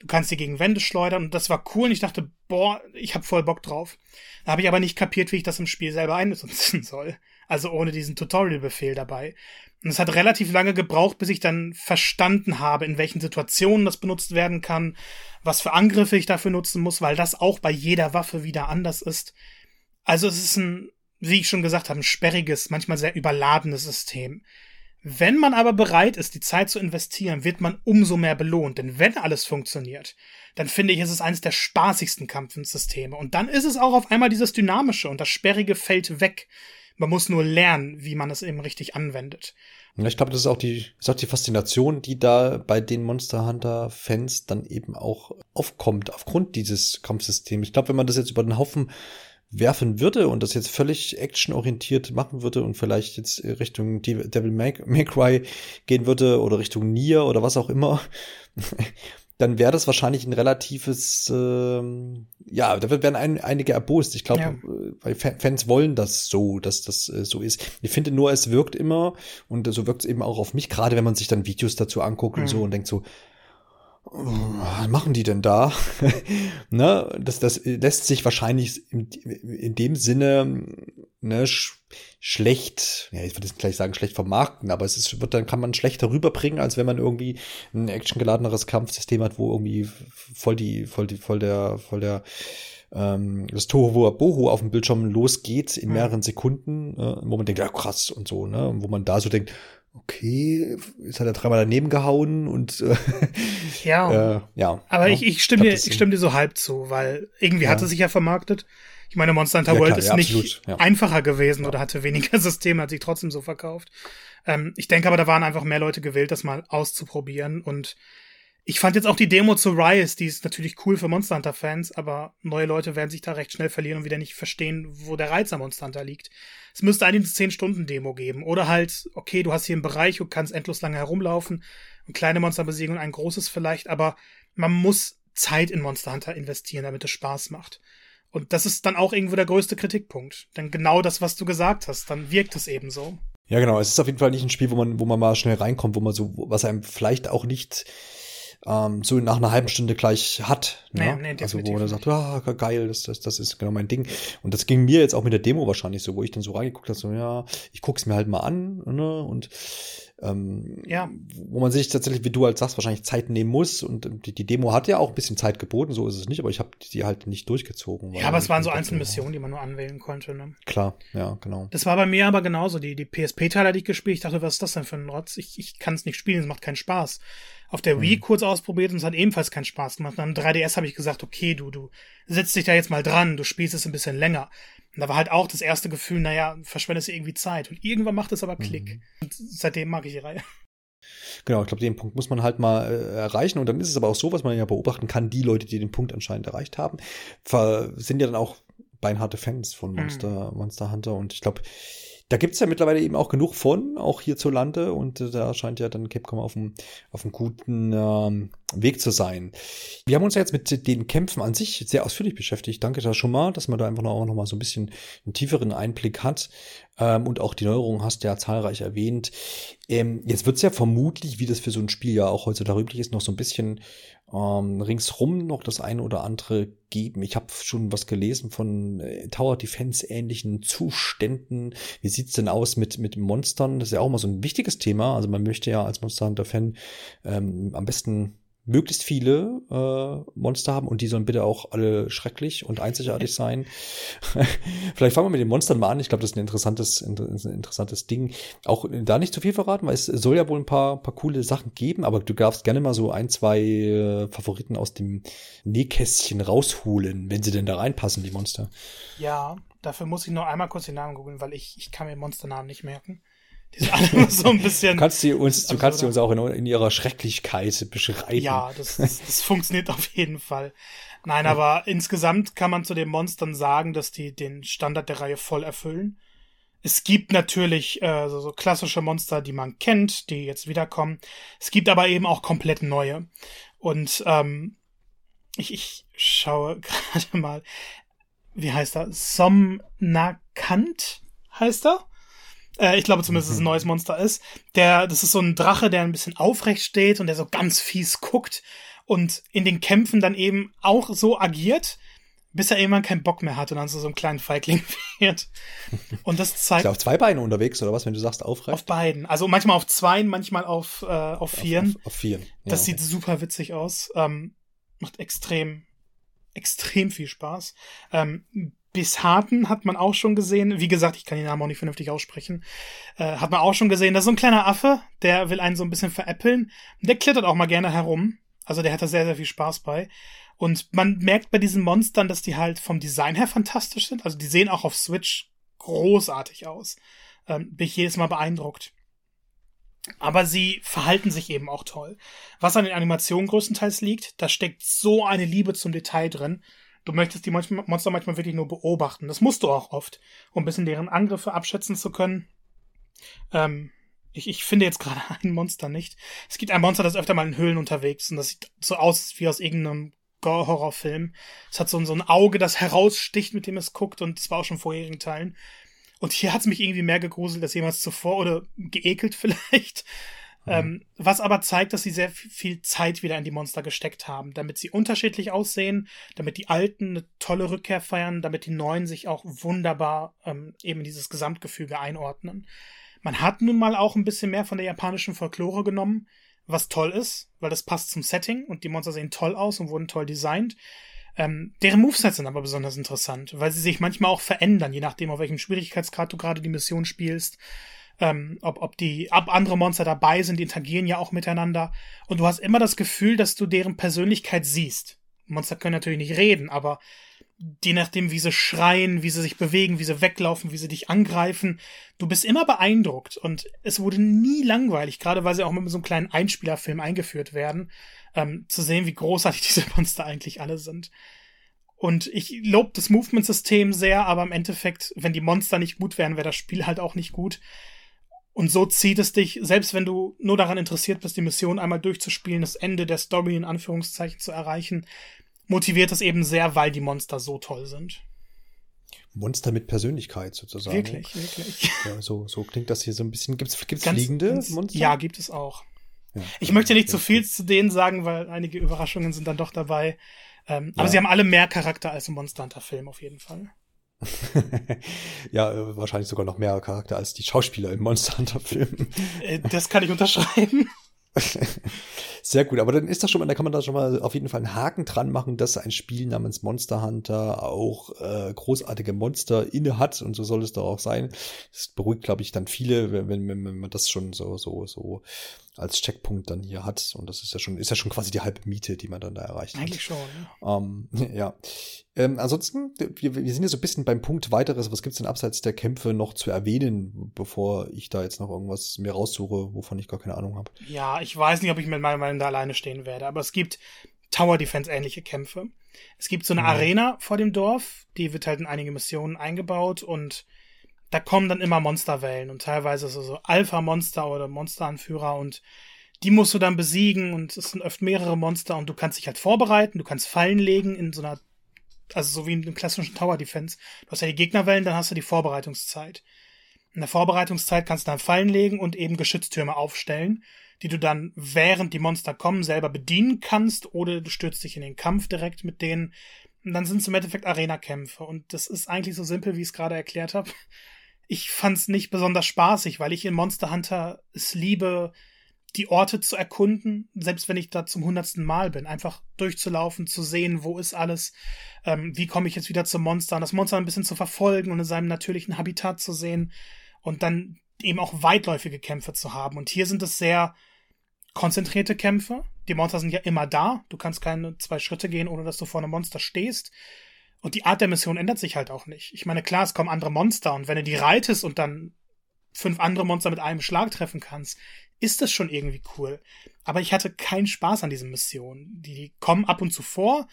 Du kannst sie gegen Wände schleudern und das war cool und ich dachte, boah, ich hab voll Bock drauf. Da habe ich aber nicht kapiert, wie ich das im Spiel selber einsetzen soll. Also ohne diesen Tutorial-Befehl dabei. Und es hat relativ lange gebraucht, bis ich dann verstanden habe, in welchen Situationen das benutzt werden kann, was für Angriffe ich dafür nutzen muss, weil das auch bei jeder Waffe wieder anders ist. Also es ist ein, wie ich schon gesagt habe, ein sperriges, manchmal sehr überladenes System. Wenn man aber bereit ist, die Zeit zu investieren, wird man umso mehr belohnt. Denn wenn alles funktioniert, dann finde ich, ist es eines der spaßigsten Kampfensysteme. Und dann ist es auch auf einmal dieses Dynamische und das Sperrige fällt weg. Man muss nur lernen, wie man es eben richtig anwendet. Ja, ich glaube, das ist auch die, ist auch die Faszination, die da bei den Monster Hunter Fans dann eben auch aufkommt, aufgrund dieses Kampfsystems. Ich glaube, wenn man das jetzt über den Haufen werfen würde und das jetzt völlig actionorientiert machen würde und vielleicht jetzt Richtung Devil May, Cry gehen würde oder Richtung Nier oder was auch immer, dann wäre das wahrscheinlich ein relatives, ähm, ja, da werden ein, einige erbost. Ich glaube, ja. Weil Fans wollen das so, dass das äh, so ist. Ich finde nur, es wirkt immer und so wirkt es eben auch auf mich, gerade wenn man sich dann Videos dazu anguckt mhm. und so und denkt so, was machen die denn da? ne, das, das lässt sich wahrscheinlich in, in dem Sinne ne, sch schlecht, ja, ich würde jetzt gleich sagen, schlecht vermarkten, aber es ist, wird, dann kann man schlechter rüberbringen, als wenn man irgendwie ein actiongeladeneres Kampfsystem hat, wo irgendwie voll die, voll die, voll der, voll der ähm, das Toho Boho auf dem Bildschirm losgeht in mehreren Sekunden, äh, wo man denkt, ja krass und so, ne? Und wo man da so denkt, okay, jetzt hat er dreimal daneben gehauen und äh, ja, äh, ja. Aber ja, ich, ich stimme dir, ich stimme dir so halb zu, weil irgendwie ja. hat es sich ja vermarktet. Ich meine, Monster Hunter ja, World klar, ist nicht einfacher gewesen oder hatte weniger Systeme, hat sich trotzdem so verkauft. Ähm, ich denke aber, da waren einfach mehr Leute gewillt, das mal auszuprobieren und ich fand jetzt auch die Demo zu Rise, die ist natürlich cool für Monster Hunter Fans, aber neue Leute werden sich da recht schnell verlieren und wieder nicht verstehen, wo der Reiz am Monster Hunter liegt. Es müsste eine 10-Stunden-Demo geben. Oder halt, okay, du hast hier einen Bereich und kannst endlos lange herumlaufen und kleine Monster besiegen und ein großes vielleicht, aber man muss Zeit in Monster Hunter investieren, damit es Spaß macht. Und das ist dann auch irgendwo der größte Kritikpunkt. Denn genau das, was du gesagt hast, dann wirkt es eben so. Ja, genau. Es ist auf jeden Fall nicht ein Spiel, wo man, wo man mal schnell reinkommt, wo man so, was einem vielleicht auch nicht ähm, so nach einer halben Stunde gleich hat. Ne? Nee, nee, also wo man sagt, ah, geil, das, das, das ist genau mein Ding. Und das ging mir jetzt auch mit der Demo wahrscheinlich so, wo ich dann so reingeguckt habe, so ja, ich guck's mir halt mal an, ne? Und ähm, ja. wo man sich tatsächlich, wie du halt sagst, wahrscheinlich Zeit nehmen muss. Und die, die Demo hat ja auch ein bisschen Zeit geboten, so ist es nicht, aber ich habe die halt nicht durchgezogen. Ja, aber es waren so einzelne Missionen, die man nur anwählen konnte. Ne? Klar, ja, genau. Das war bei mir aber genauso. Die, die PSP-Teile, die ich gespielt, ich dachte, was ist das denn für ein Rotz? Ich, ich kann es nicht spielen, es macht keinen Spaß auf der Wii mhm. kurz ausprobiert und es hat ebenfalls keinen Spaß gemacht. Und am 3DS habe ich gesagt, okay, du, du setzt dich da jetzt mal dran, du spielst es ein bisschen länger. Und da war halt auch das erste Gefühl, naja, verschwendest du irgendwie Zeit. Und irgendwann macht es aber Klick. Mhm. Und seitdem mag ich die Reihe. Genau, ich glaube, den Punkt muss man halt mal äh, erreichen. Und dann ist es aber auch so, was man ja beobachten kann, die Leute, die den Punkt anscheinend erreicht haben, sind ja dann auch beinharte Fans von mhm. Monster, mhm. Monster Hunter. Und ich glaube, da gibt's ja mittlerweile eben auch genug von, auch hierzulande. Und äh, da scheint ja dann Capcom auf einem, auf einem guten ähm, Weg zu sein. Wir haben uns ja jetzt mit den Kämpfen an sich sehr ausführlich beschäftigt. Danke da schon mal, dass man da einfach auch noch mal so ein bisschen einen tieferen Einblick hat. Ähm, und auch die Neuerungen hast du ja zahlreich erwähnt. Ähm, jetzt wird's ja vermutlich, wie das für so ein Spiel ja auch heutzutage üblich ist, noch so ein bisschen ähm, ringsrum noch das eine oder andere geben. Ich habe schon was gelesen von äh, Tower Defense ähnlichen Zuständen. Wie sieht's denn aus mit mit Monstern? Das ist ja auch mal so ein wichtiges Thema. Also man möchte ja als Monster Hunter Fan ähm, am besten möglichst viele äh, Monster haben und die sollen bitte auch alle schrecklich und einzigartig sein. Vielleicht fangen wir mit den Monstern mal an. Ich glaube, das ist ein interessantes, ein interessantes Ding. Auch da nicht zu viel verraten, weil es soll ja wohl ein paar, paar coole Sachen geben, aber du darfst gerne mal so ein, zwei äh, Favoriten aus dem Nähkästchen rausholen, wenn sie denn da reinpassen, die Monster. Ja, dafür muss ich noch einmal kurz den Namen googeln, weil ich, ich kann mir Monsternamen nicht merken. Die sind alle so ein bisschen. Du kannst sie uns, du kannst sie uns auch in, in ihrer Schrecklichkeit beschreiben. Ja, das, das, das funktioniert auf jeden Fall. Nein, aber insgesamt kann man zu den Monstern sagen, dass die den Standard der Reihe voll erfüllen. Es gibt natürlich äh, so, so klassische Monster, die man kennt, die jetzt wiederkommen. Es gibt aber eben auch komplett neue. Und ähm, ich, ich schaue gerade mal, wie heißt er? Somnakant heißt er? Äh, ich glaube zumindest, dass es ein mhm. neues Monster ist. Der, das ist so ein Drache, der ein bisschen aufrecht steht und der so ganz fies guckt und in den Kämpfen dann eben auch so agiert, bis er irgendwann keinen Bock mehr hat und dann zu so einem kleinen Feigling wird. Und das zeigt. Ist er auf zwei Beinen unterwegs oder was, wenn du sagst aufrecht? Auf beiden. Also manchmal auf zweien, manchmal auf, äh, auf vieren. Auf, auf, auf vieren. Ja, das okay. sieht super witzig aus. Ähm, macht extrem, extrem viel Spaß. Ähm, bis Harten hat man auch schon gesehen. Wie gesagt, ich kann den Namen auch nicht vernünftig aussprechen. Äh, hat man auch schon gesehen. Das ist so ein kleiner Affe, der will einen so ein bisschen veräppeln. Der klettert auch mal gerne herum. Also der hat da sehr, sehr viel Spaß bei. Und man merkt bei diesen Monstern, dass die halt vom Design her fantastisch sind. Also die sehen auch auf Switch großartig aus. Ähm, bin ich jedes Mal beeindruckt. Aber sie verhalten sich eben auch toll. Was an den Animationen größtenteils liegt, da steckt so eine Liebe zum Detail drin. Du möchtest die Monster manchmal wirklich nur beobachten. Das musst du auch oft, um ein bisschen deren Angriffe abschätzen zu können. Ähm, ich, ich finde jetzt gerade ein Monster nicht. Es gibt ein Monster, das öfter mal in Höhlen unterwegs und das sieht so aus wie aus irgendeinem Gore-Horrorfilm. Es hat so, so ein Auge, das heraussticht, mit dem es guckt und das war auch schon vorherigen Teilen. Und hier hat es mich irgendwie mehr gegruselt als jemals zuvor oder geekelt vielleicht. Mhm. Ähm, was aber zeigt, dass sie sehr viel Zeit wieder in die Monster gesteckt haben, damit sie unterschiedlich aussehen, damit die Alten eine tolle Rückkehr feiern, damit die Neuen sich auch wunderbar ähm, eben in dieses Gesamtgefüge einordnen. Man hat nun mal auch ein bisschen mehr von der japanischen Folklore genommen, was toll ist, weil das passt zum Setting und die Monster sehen toll aus und wurden toll designt. Ähm, deren Movesets sind aber besonders interessant, weil sie sich manchmal auch verändern, je nachdem, auf welchem Schwierigkeitsgrad du gerade die Mission spielst. Ähm, ob, ob die ob andere Monster dabei sind, die interagieren ja auch miteinander. Und du hast immer das Gefühl, dass du deren Persönlichkeit siehst. Monster können natürlich nicht reden, aber je nachdem, wie sie schreien, wie sie sich bewegen, wie sie weglaufen, wie sie dich angreifen, du bist immer beeindruckt und es wurde nie langweilig, gerade weil sie auch mit so einem kleinen Einspielerfilm eingeführt werden, ähm, zu sehen, wie großartig diese Monster eigentlich alle sind. Und ich lobe das Movement-System sehr, aber im Endeffekt, wenn die Monster nicht gut wären, wäre das Spiel halt auch nicht gut. Und so zieht es dich, selbst wenn du nur daran interessiert bist, die Mission einmal durchzuspielen, das Ende der Story in Anführungszeichen zu erreichen, motiviert es eben sehr, weil die Monster so toll sind. Monster mit Persönlichkeit sozusagen. Wirklich, wirklich. Ja, so, so klingt das hier so ein bisschen. Gibt es fliegende ganz, Monster? Ja, gibt es auch. Ja, ich möchte nicht zu viel zu denen sagen, weil einige Überraschungen sind dann doch dabei. Ähm, aber sie haben alle mehr Charakter als im Monster Hunter Film auf jeden Fall. ja, äh, wahrscheinlich sogar noch mehr Charakter als die Schauspieler im Monster Hunter Film. Äh, das kann ich unterschreiben. Sehr gut, aber dann ist das schon mal, da kann man da schon mal auf jeden Fall einen Haken dran machen, dass ein Spiel namens Monster Hunter auch äh, großartige Monster inne hat und so soll es doch auch sein. Das beruhigt, glaube ich, dann viele, wenn, wenn, wenn man das schon so, so, so als Checkpunkt dann hier hat. Und das ist ja schon, ist ja schon quasi die halbe Miete, die man dann da erreicht Eigentlich hat. schon. Ähm, ja. Ähm, ansonsten, wir, wir sind ja so ein bisschen beim Punkt weiteres. Was gibt's denn abseits der Kämpfe noch zu erwähnen, bevor ich da jetzt noch irgendwas mir raussuche, wovon ich gar keine Ahnung habe? Ja, ich weiß nicht, ob ich mit meinem Meinung da alleine stehen werde, aber es gibt Tower Defense ähnliche Kämpfe. Es gibt so eine mhm. Arena vor dem Dorf, die wird halt in einige Missionen eingebaut und da kommen dann immer Monsterwellen und teilweise so, so Alpha-Monster oder Monsteranführer und die musst du dann besiegen und es sind oft mehrere Monster und du kannst dich halt vorbereiten, du kannst Fallen legen in so einer, also so wie in einem klassischen Tower Defense. Du hast ja die Gegnerwellen, dann hast du die Vorbereitungszeit. In der Vorbereitungszeit kannst du dann Fallen legen und eben Geschütztürme aufstellen, die du dann, während die Monster kommen, selber bedienen kannst oder du stürzt dich in den Kampf direkt mit denen. Und dann sind es im Endeffekt Arena-Kämpfe. Und das ist eigentlich so simpel, wie ich es gerade erklärt habe ich fand's nicht besonders spaßig, weil ich in Monster Hunter es liebe, die Orte zu erkunden, selbst wenn ich da zum hundertsten Mal bin, einfach durchzulaufen, zu sehen, wo ist alles, ähm, wie komme ich jetzt wieder zum Monster und das Monster ein bisschen zu verfolgen und in seinem natürlichen Habitat zu sehen und dann eben auch weitläufige Kämpfe zu haben. Und hier sind es sehr konzentrierte Kämpfe. Die Monster sind ja immer da. Du kannst keine zwei Schritte gehen, ohne dass du vor einem Monster stehst. Und die Art der Mission ändert sich halt auch nicht. Ich meine, klar, es kommen andere Monster und wenn du die reitest und dann fünf andere Monster mit einem Schlag treffen kannst, ist das schon irgendwie cool. Aber ich hatte keinen Spaß an diesen Missionen. Die, kommen ab und zu vor,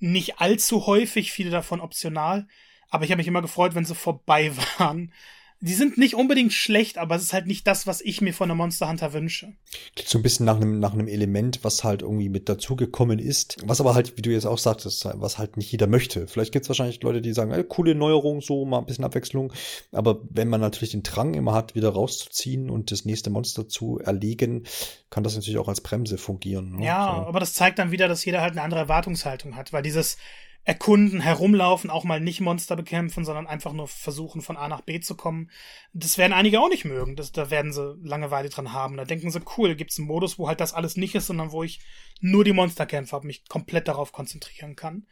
nicht allzu häufig, viele davon optional, aber ich habe mich immer gefreut, wenn sie vorbei waren. Die sind nicht unbedingt schlecht, aber es ist halt nicht das, was ich mir von einem Monster Hunter wünsche. Klingt so ein bisschen nach einem, nach einem Element, was halt irgendwie mit dazugekommen ist. Was aber halt, wie du jetzt auch sagtest, was halt nicht jeder möchte. Vielleicht gibt es wahrscheinlich Leute, die sagen, ey, coole Neuerung, so mal ein bisschen Abwechslung. Aber wenn man natürlich den Drang immer hat, wieder rauszuziehen und das nächste Monster zu erlegen, kann das natürlich auch als Bremse fungieren. Ne? Ja, so. aber das zeigt dann wieder, dass jeder halt eine andere Erwartungshaltung hat, weil dieses erkunden, herumlaufen, auch mal nicht Monster bekämpfen, sondern einfach nur versuchen, von A nach B zu kommen. Das werden einige auch nicht mögen. Das, da werden sie Langeweile dran haben. Da denken sie, cool, gibt's einen Modus, wo halt das alles nicht ist, sondern wo ich nur die Monster kämpfe, und mich komplett darauf konzentrieren kann.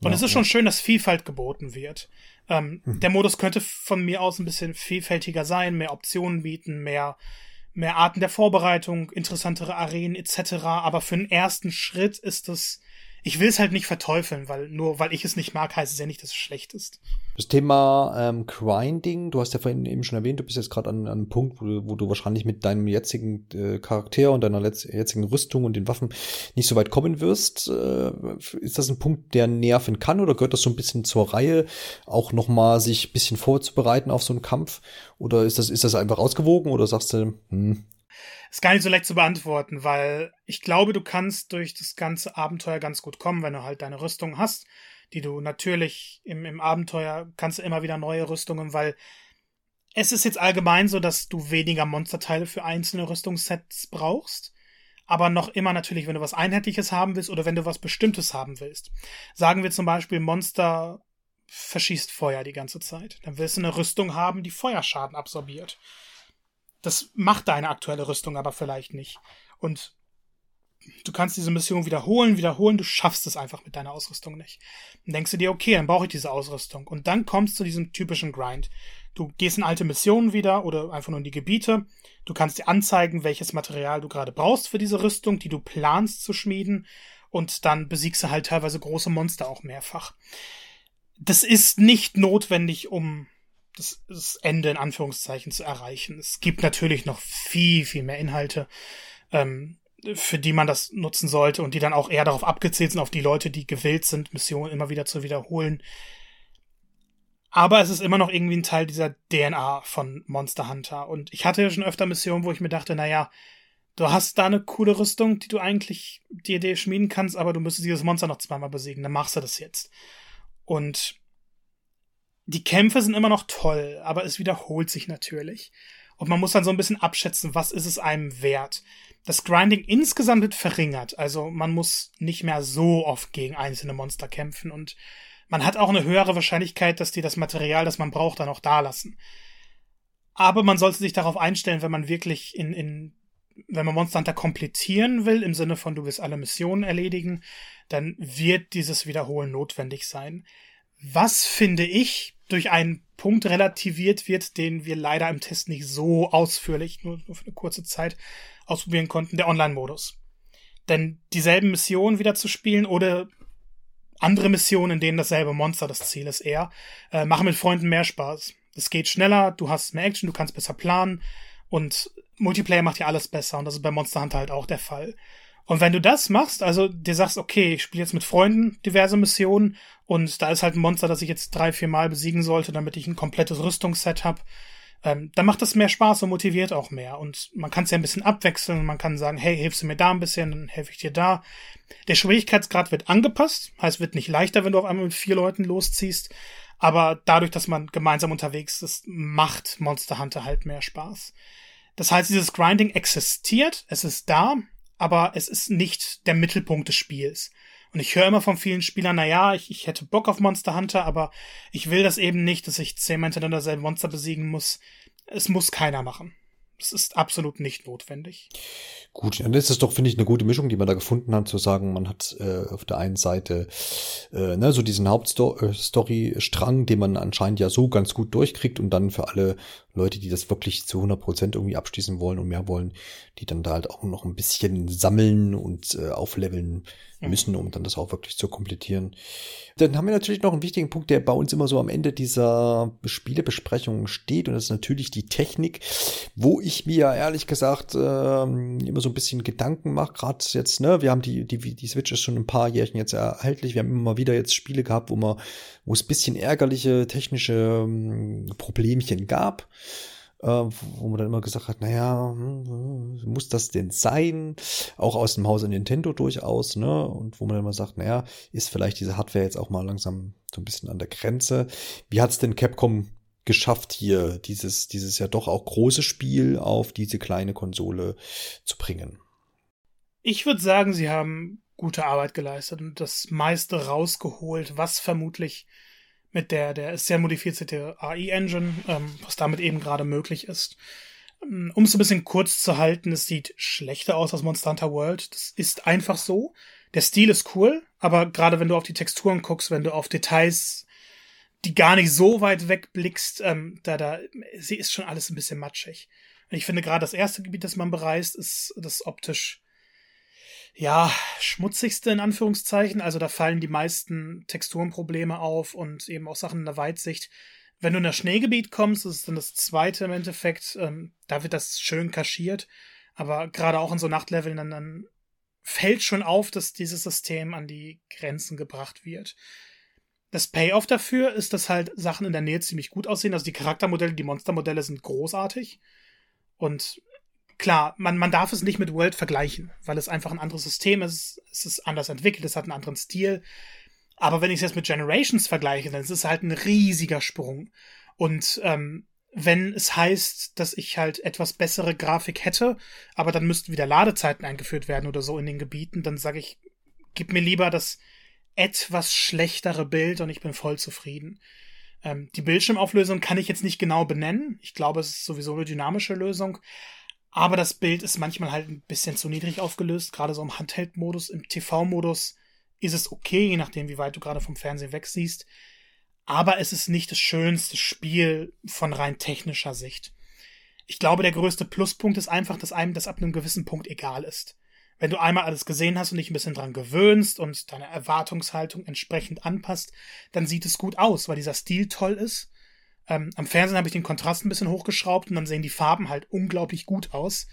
Und ja, es ist schon schön, dass Vielfalt geboten wird. Ähm, hm. Der Modus könnte von mir aus ein bisschen vielfältiger sein, mehr Optionen bieten, mehr mehr Arten der Vorbereitung, interessantere Arenen etc. Aber für den ersten Schritt ist es ich will es halt nicht verteufeln, weil nur weil ich es nicht mag, heißt es ja nicht, dass es schlecht ist. Das Thema ähm, Grinding, du hast ja vorhin eben schon erwähnt, du bist jetzt gerade an, an einem Punkt, wo du, wo du wahrscheinlich mit deinem jetzigen äh, Charakter und deiner jetzigen Rüstung und den Waffen nicht so weit kommen wirst. Äh, ist das ein Punkt, der nerven kann oder gehört das so ein bisschen zur Reihe, auch nochmal sich ein bisschen vorzubereiten auf so einen Kampf? Oder ist das, ist das einfach ausgewogen oder sagst du, hm, ist gar nicht so leicht zu beantworten, weil ich glaube, du kannst durch das ganze Abenteuer ganz gut kommen, wenn du halt deine Rüstung hast, die du natürlich im, im Abenteuer kannst du immer wieder neue Rüstungen, weil es ist jetzt allgemein so, dass du weniger Monsterteile für einzelne Rüstungssets brauchst. Aber noch immer natürlich, wenn du was Einheitliches haben willst oder wenn du was Bestimmtes haben willst. Sagen wir zum Beispiel, Monster verschießt Feuer die ganze Zeit. Dann willst du eine Rüstung haben, die Feuerschaden absorbiert. Das macht deine aktuelle Rüstung aber vielleicht nicht. Und du kannst diese Mission wiederholen, wiederholen, du schaffst es einfach mit deiner Ausrüstung nicht. Dann denkst du dir, okay, dann brauche ich diese Ausrüstung. Und dann kommst du zu diesem typischen Grind. Du gehst in alte Missionen wieder oder einfach nur in die Gebiete. Du kannst dir anzeigen, welches Material du gerade brauchst für diese Rüstung, die du planst zu schmieden. Und dann besiegst du halt teilweise große Monster auch mehrfach. Das ist nicht notwendig, um das, das Ende in Anführungszeichen zu erreichen. Es gibt natürlich noch viel, viel mehr Inhalte, ähm, für die man das nutzen sollte und die dann auch eher darauf abgezielt sind, auf die Leute, die gewillt sind, Missionen immer wieder zu wiederholen. Aber es ist immer noch irgendwie ein Teil dieser DNA von Monster Hunter. Und ich hatte ja schon öfter Missionen, wo ich mir dachte, naja, du hast da eine coole Rüstung, die du eigentlich die Idee schmieden kannst, aber du müsstest dieses Monster noch zweimal besiegen, dann machst du das jetzt. Und die Kämpfe sind immer noch toll, aber es wiederholt sich natürlich. Und man muss dann so ein bisschen abschätzen, was ist es einem wert. Das Grinding insgesamt wird verringert, also man muss nicht mehr so oft gegen einzelne Monster kämpfen und man hat auch eine höhere Wahrscheinlichkeit, dass die das Material, das man braucht, dann auch da lassen. Aber man sollte sich darauf einstellen, wenn man wirklich in, in wenn man Monster Hunter komplettieren will, im Sinne von du willst alle Missionen erledigen, dann wird dieses Wiederholen notwendig sein. Was finde ich durch einen Punkt relativiert wird, den wir leider im Test nicht so ausführlich, nur, für eine kurze Zeit ausprobieren konnten, der Online-Modus. Denn dieselben Missionen wieder zu spielen oder andere Missionen, in denen dasselbe Monster das Ziel ist eher, äh, machen mit Freunden mehr Spaß. Es geht schneller, du hast mehr Action, du kannst besser planen und Multiplayer macht ja alles besser und das ist bei Monster Hunter halt auch der Fall. Und wenn du das machst, also dir sagst, okay, ich spiele jetzt mit Freunden diverse Missionen und da ist halt ein Monster, das ich jetzt drei, vier Mal besiegen sollte, damit ich ein komplettes Rüstungsset habe, ähm, dann macht das mehr Spaß und motiviert auch mehr. Und man kann es ja ein bisschen abwechseln. Man kann sagen, hey, hilfst du mir da ein bisschen, dann helfe ich dir da. Der Schwierigkeitsgrad wird angepasst, heißt, wird nicht leichter, wenn du auf einmal mit vier Leuten losziehst. Aber dadurch, dass man gemeinsam unterwegs ist, macht Monster Hunter halt mehr Spaß. Das heißt, dieses Grinding existiert, es ist da, aber es ist nicht der Mittelpunkt des Spiels. Und ich höre immer von vielen Spielern, na ja, ich, ich hätte Bock auf Monster Hunter, aber ich will das eben nicht, dass ich zehnmal hintereinander selben Monster besiegen muss. Es muss keiner machen. Es ist absolut nicht notwendig. Gut, dann ist es doch, finde ich, eine gute Mischung, die man da gefunden hat, zu sagen, man hat äh, auf der einen Seite äh, ne, so diesen Hauptstory-Strang, den man anscheinend ja so ganz gut durchkriegt und dann für alle Leute, die das wirklich zu 100 Prozent irgendwie abschließen wollen und mehr wollen, die dann da halt auch noch ein bisschen sammeln und äh, aufleveln. Müssen, um dann das auch wirklich zu komplettieren. Dann haben wir natürlich noch einen wichtigen Punkt, der bei uns immer so am Ende dieser Spielebesprechung steht und das ist natürlich die Technik, wo ich mir ehrlich gesagt äh, immer so ein bisschen Gedanken mache, gerade jetzt, ne, wir haben die, die, die Switch ist schon ein paar Jährchen jetzt erhältlich, wir haben immer wieder jetzt Spiele gehabt, wo man, wo es bisschen ärgerliche technische ähm, Problemchen gab wo man dann immer gesagt hat, naja, hm, muss das denn sein? Auch aus dem Hause Nintendo durchaus, ne? Und wo man dann immer sagt, naja, ist vielleicht diese Hardware jetzt auch mal langsam so ein bisschen an der Grenze. Wie hat's denn Capcom geschafft, hier dieses, dieses ja doch auch große Spiel auf diese kleine Konsole zu bringen? Ich würde sagen, sie haben gute Arbeit geleistet und das meiste rausgeholt, was vermutlich mit der, der sehr modifizierte AI-Engine, ähm, was damit eben gerade möglich ist. Ähm, um es ein bisschen kurz zu halten, es sieht schlechter aus als Monster Hunter World. Das ist einfach so. Der Stil ist cool, aber gerade wenn du auf die Texturen guckst, wenn du auf Details, die gar nicht so weit wegblickst, ähm, da, da, sie ist schon alles ein bisschen matschig. Und ich finde gerade das erste Gebiet, das man bereist, ist das optisch ja, schmutzigste in Anführungszeichen. Also da fallen die meisten Texturenprobleme auf und eben auch Sachen in der Weitsicht. Wenn du in das Schneegebiet kommst, das ist dann das zweite im Endeffekt, ähm, da wird das schön kaschiert. Aber gerade auch in so Nachtleveln, dann, dann fällt schon auf, dass dieses System an die Grenzen gebracht wird. Das Payoff dafür ist, dass halt Sachen in der Nähe ziemlich gut aussehen. Also die Charaktermodelle, die Monstermodelle sind großartig. Und klar, man, man darf es nicht mit World vergleichen, weil es einfach ein anderes System ist. Es ist anders entwickelt, es hat einen anderen Stil. Aber wenn ich es jetzt mit Generations vergleiche, dann ist es halt ein riesiger Sprung. Und ähm, wenn es heißt, dass ich halt etwas bessere Grafik hätte, aber dann müssten wieder Ladezeiten eingeführt werden oder so in den Gebieten, dann sage ich, gib mir lieber das etwas schlechtere Bild und ich bin voll zufrieden. Ähm, die Bildschirmauflösung kann ich jetzt nicht genau benennen. Ich glaube, es ist sowieso eine dynamische Lösung. Aber das Bild ist manchmal halt ein bisschen zu niedrig aufgelöst, gerade so im Handheld-Modus. Im TV-Modus ist es okay, je nachdem, wie weit du gerade vom Fernsehen wegsiehst. Aber es ist nicht das schönste Spiel von rein technischer Sicht. Ich glaube, der größte Pluspunkt ist einfach, dass einem das ab einem gewissen Punkt egal ist. Wenn du einmal alles gesehen hast und dich ein bisschen dran gewöhnst und deine Erwartungshaltung entsprechend anpasst, dann sieht es gut aus, weil dieser Stil toll ist ähm, am Fernsehen habe ich den Kontrast ein bisschen hochgeschraubt und dann sehen die Farben halt unglaublich gut aus.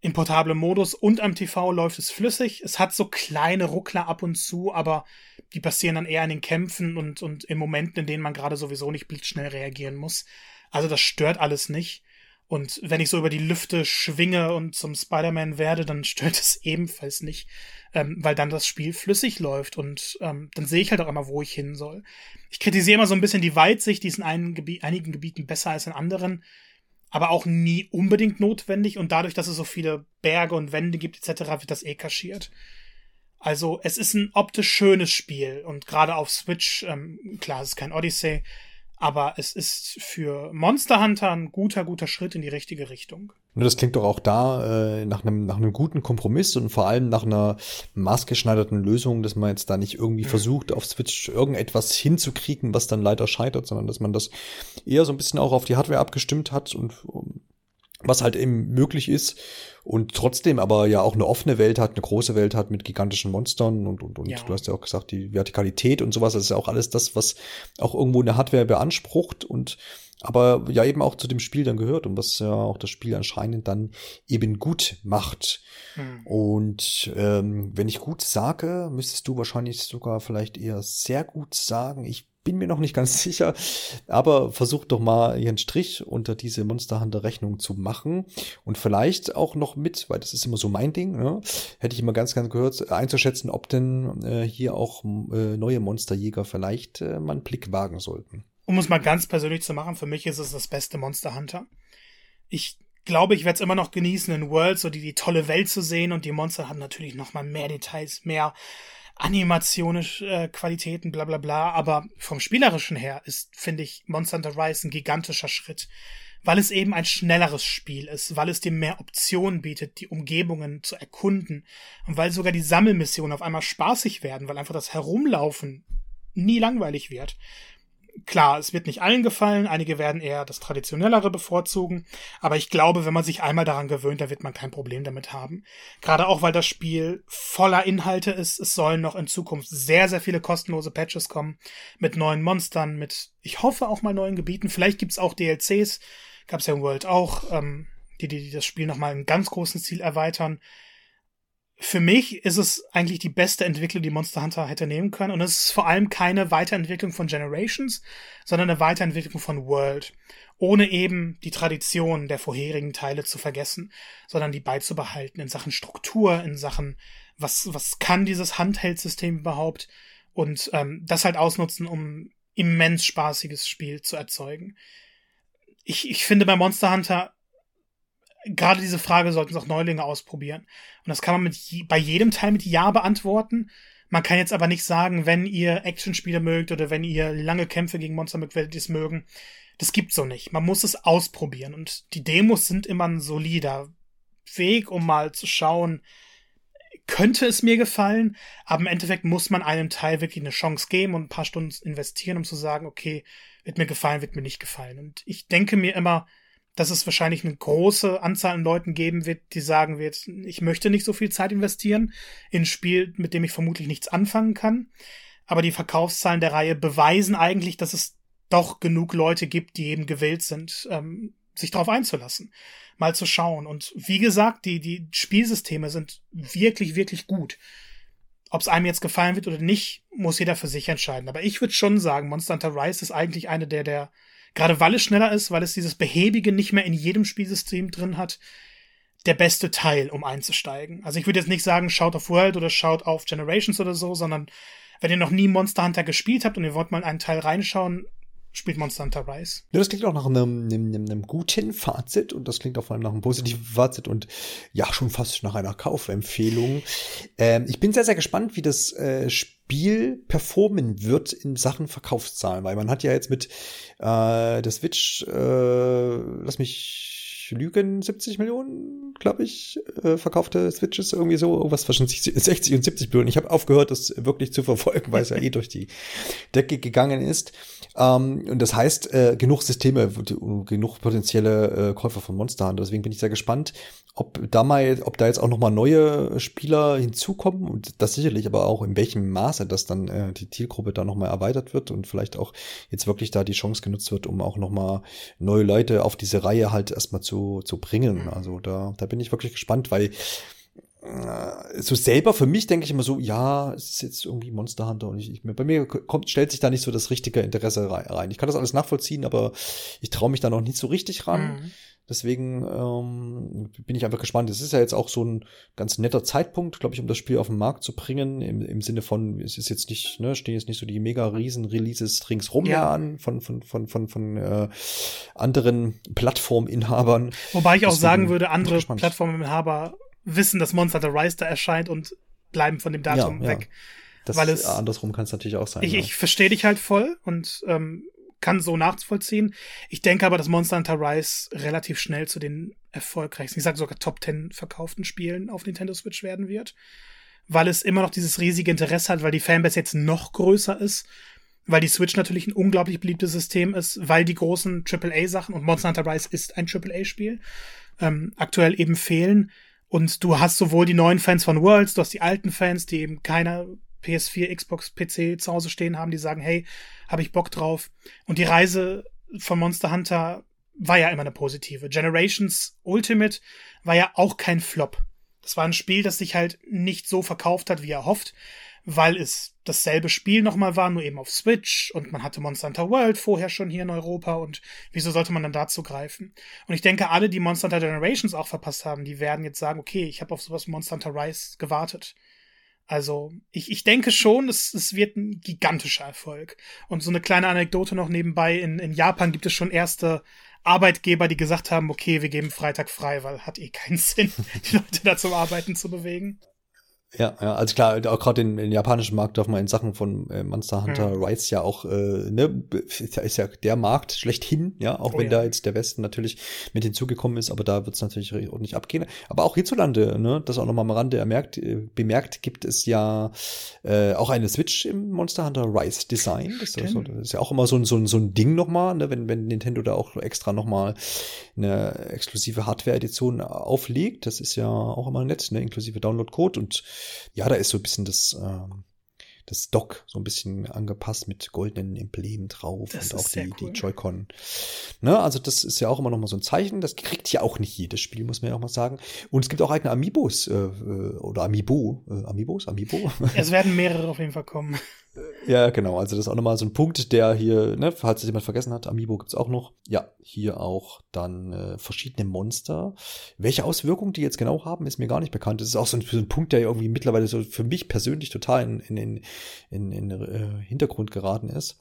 Im portablen Modus und am TV läuft es flüssig. Es hat so kleine Ruckler ab und zu, aber die passieren dann eher in den Kämpfen und, und in Momenten, in denen man gerade sowieso nicht blitzschnell reagieren muss. Also das stört alles nicht. Und wenn ich so über die Lüfte schwinge und zum Spider-Man werde, dann stört es ebenfalls nicht, ähm, weil dann das Spiel flüssig läuft und ähm, dann sehe ich halt auch immer, wo ich hin soll. Ich kritisiere immer so ein bisschen die Weitsicht, die ist in Gebiet, einigen Gebieten besser als in anderen, aber auch nie unbedingt notwendig und dadurch, dass es so viele Berge und Wände gibt etc., wird das eh kaschiert. Also es ist ein optisch schönes Spiel und gerade auf Switch, ähm, klar, es ist kein Odyssey, aber es ist für Monster Hunter ein guter, guter Schritt in die richtige Richtung. Das klingt doch auch da äh, nach einem nach einem guten Kompromiss und vor allem nach einer maßgeschneiderten Lösung, dass man jetzt da nicht irgendwie mhm. versucht, auf Switch irgendetwas hinzukriegen, was dann leider scheitert, sondern dass man das eher so ein bisschen auch auf die Hardware abgestimmt hat und um, was halt eben möglich ist und trotzdem aber ja auch eine offene Welt hat, eine große Welt hat mit gigantischen Monstern und, und, und ja. du hast ja auch gesagt, die Vertikalität und sowas, das ist ja auch alles das, was auch irgendwo eine Hardware beansprucht und aber ja eben auch zu dem Spiel dann gehört und was ja auch das Spiel anscheinend dann eben gut macht. Hm. Und ähm, wenn ich gut sage, müsstest du wahrscheinlich sogar vielleicht eher sehr gut sagen. Ich bin mir noch nicht ganz sicher, aber versucht doch mal ihren Strich unter diese Monster Hunter Rechnung zu machen und vielleicht auch noch mit, weil das ist immer so mein Ding, ne? hätte ich immer ganz, ganz gehört, einzuschätzen, ob denn äh, hier auch äh, neue Monsterjäger vielleicht äh, mal einen Blick wagen sollten. Um es mal ganz persönlich zu machen, für mich ist es das beste Monster Hunter. Ich glaube, ich werde es immer noch genießen, in World so die, die tolle Welt zu sehen und die Monster haben natürlich noch mal mehr Details, mehr animationische äh, Qualitäten, bla bla bla, aber vom Spielerischen her ist, finde ich, Monster Hunter Rise ein gigantischer Schritt, weil es eben ein schnelleres Spiel ist, weil es dir mehr Optionen bietet, die Umgebungen zu erkunden und weil sogar die Sammelmissionen auf einmal spaßig werden, weil einfach das Herumlaufen nie langweilig wird. Klar, es wird nicht allen gefallen, einige werden eher das Traditionellere bevorzugen, aber ich glaube, wenn man sich einmal daran gewöhnt, dann wird man kein Problem damit haben. Gerade auch, weil das Spiel voller Inhalte ist, es sollen noch in Zukunft sehr, sehr viele kostenlose Patches kommen, mit neuen Monstern, mit, ich hoffe auch mal neuen Gebieten, vielleicht gibt's auch DLCs, gab's ja im World auch, ähm, die, die, die das Spiel nochmal in ganz großen Ziel erweitern für mich ist es eigentlich die beste Entwicklung, die Monster Hunter hätte nehmen können. Und es ist vor allem keine Weiterentwicklung von Generations, sondern eine Weiterentwicklung von World. Ohne eben die Tradition der vorherigen Teile zu vergessen, sondern die beizubehalten in Sachen Struktur, in Sachen, was, was kann dieses Handheld-System überhaupt? Und ähm, das halt ausnutzen, um immens spaßiges Spiel zu erzeugen. Ich, ich finde bei Monster Hunter gerade diese Frage sollten es auch Neulinge ausprobieren. Und das kann man mit bei jedem Teil mit Ja beantworten. Man kann jetzt aber nicht sagen, wenn ihr Actionspiele mögt oder wenn ihr lange Kämpfe gegen Monster mögt, werdet ihr es mögen. Das gibt's so nicht. Man muss es ausprobieren. Und die Demos sind immer ein solider Weg, um mal zu schauen, könnte es mir gefallen, aber im Endeffekt muss man einem Teil wirklich eine Chance geben und ein paar Stunden investieren, um zu sagen, okay, wird mir gefallen, wird mir nicht gefallen. Und ich denke mir immer, dass es wahrscheinlich eine große Anzahl an Leuten geben wird, die sagen wird, ich möchte nicht so viel Zeit investieren in ein Spiel, mit dem ich vermutlich nichts anfangen kann. Aber die Verkaufszahlen der Reihe beweisen eigentlich, dass es doch genug Leute gibt, die eben gewillt sind, ähm, sich darauf einzulassen, mal zu schauen. Und wie gesagt, die, die Spielsysteme sind wirklich, wirklich gut. Ob es einem jetzt gefallen wird oder nicht, muss jeder für sich entscheiden. Aber ich würde schon sagen, Monster Hunter Rise ist eigentlich eine der, der gerade weil es schneller ist, weil es dieses Behäbige nicht mehr in jedem Spielsystem drin hat, der beste Teil, um einzusteigen. Also ich würde jetzt nicht sagen, schaut auf World oder schaut auf Generations oder so, sondern wenn ihr noch nie Monster Hunter gespielt habt und ihr wollt mal einen Teil reinschauen, spielt Monster Hunter Rise. Ja, das klingt auch nach einem, einem, einem, guten Fazit und das klingt auch vor allem nach einem positiven Fazit und ja, schon fast nach einer Kaufempfehlung. Ähm, ich bin sehr, sehr gespannt, wie das äh, Spiel performen wird in Sachen Verkaufszahlen, weil man hat ja jetzt mit äh, der Switch, äh, lass mich lügen, 70 Millionen, glaube ich, äh, verkaufte Switches, irgendwie so, irgendwas zwischen 60 und 70 Millionen. Ich habe aufgehört, das wirklich zu verfolgen, weil es ja eh durch die Decke gegangen ist. Ähm, und das heißt, äh, genug Systeme, genug potenzielle äh, Käufer von Monster Hunter. Deswegen bin ich sehr gespannt, ob da mal, ob da jetzt auch noch mal neue Spieler hinzukommen und das sicherlich, aber auch in welchem Maße, dass dann äh, die Zielgruppe da noch mal erweitert wird und vielleicht auch jetzt wirklich da die Chance genutzt wird, um auch noch mal neue Leute auf diese Reihe halt erstmal zu zu bringen. Mhm. Also da da bin ich wirklich gespannt, weil äh, so selber für mich denke ich immer so, ja, es ist jetzt irgendwie Monster Hunter und ich, ich bei mir kommt, stellt sich da nicht so das richtige Interesse rein. Ich kann das alles nachvollziehen, aber ich traue mich da noch nicht so richtig ran. Mhm. Deswegen ähm, bin ich einfach gespannt. Es ist ja jetzt auch so ein ganz netter Zeitpunkt, glaube ich, um das Spiel auf den Markt zu bringen. Im, im Sinne von, es ist jetzt nicht, ne, stehen jetzt nicht so die mega riesen Releases ringsrum ja. an von, von, von, von, von äh, anderen Plattforminhabern. Wobei ich auch Deswegen sagen würde, andere Plattforminhaber wissen, dass Monster the Rise da erscheint und bleiben von dem Datum ja, weg. Ja. Das, weil es, andersrum kann es natürlich auch sein. Ich, ja. ich verstehe dich halt voll und ähm, kann so nachvollziehen. Ich denke aber, dass Monster Hunter Rise relativ schnell zu den erfolgreichsten, ich sage sogar Top 10 verkauften Spielen auf Nintendo Switch werden wird, weil es immer noch dieses riesige Interesse hat, weil die Fanbase jetzt noch größer ist, weil die Switch natürlich ein unglaublich beliebtes System ist, weil die großen AAA-Sachen und Monster Hunter Rise ist ein AAA-Spiel, ähm, aktuell eben fehlen. Und du hast sowohl die neuen Fans von Worlds, du hast die alten Fans, die eben keine PS4, Xbox, PC zu Hause stehen haben, die sagen, hey, habe ich Bock drauf. Und die Reise von Monster Hunter war ja immer eine positive. Generations Ultimate war ja auch kein Flop. Das war ein Spiel, das sich halt nicht so verkauft hat, wie er hofft, weil es dasselbe Spiel nochmal war, nur eben auf Switch und man hatte Monster Hunter World vorher schon hier in Europa und wieso sollte man dann dazu greifen? Und ich denke, alle, die Monster Hunter Generations auch verpasst haben, die werden jetzt sagen, okay, ich habe auf sowas Monster Hunter Rise gewartet. Also ich, ich denke schon, es, es wird ein gigantischer Erfolg. Und so eine kleine Anekdote noch nebenbei, in, in Japan gibt es schon erste Arbeitgeber, die gesagt haben, okay, wir geben Freitag frei, weil hat eh keinen Sinn, die Leute da zum Arbeiten zu bewegen. Ja, ja, also klar, auch gerade den, den japanischen Markt darf man in Sachen von äh, Monster Hunter mhm. Rise ja auch, äh, ne, ist ja der Markt schlechthin, ja, auch oh, wenn ja. da jetzt der Westen natürlich mit hinzugekommen ist, aber da wird es natürlich ordentlich abgehen. Aber auch hierzulande, ne, das auch nochmal am Rande ermerkt, äh, bemerkt, gibt es ja äh, auch eine Switch im Monster Hunter Rise Design. Das, das, das ist ja auch immer so ein, so ein, so ein Ding nochmal, ne, wenn, wenn Nintendo da auch extra nochmal eine exklusive Hardware-Edition auflegt. Das ist ja auch immer nett, ne, inklusive Download-Code und ja, da ist so ein bisschen das, ähm, das Dock so ein bisschen angepasst mit goldenen Emblemen drauf das und auch die, cool. die Joy-Con. Ne, also das ist ja auch immer noch mal so ein Zeichen. Das kriegt ja auch nicht jedes Spiel, muss man ja auch mal sagen. Und es gibt auch eigene Amiibos äh, äh oder Amiibo. Äh, Amiibos? Amiibo? Es werden mehrere auf jeden Fall kommen. Ja, genau. Also das ist auch nochmal so ein Punkt, der hier, ne, falls es jemand vergessen hat, Amiibo gibt's auch noch. Ja, hier auch dann äh, verschiedene Monster. Welche Auswirkungen die jetzt genau haben, ist mir gar nicht bekannt. Das ist auch so ein, so ein Punkt, der irgendwie mittlerweile so für mich persönlich total in, in, in, in, in äh, Hintergrund geraten ist.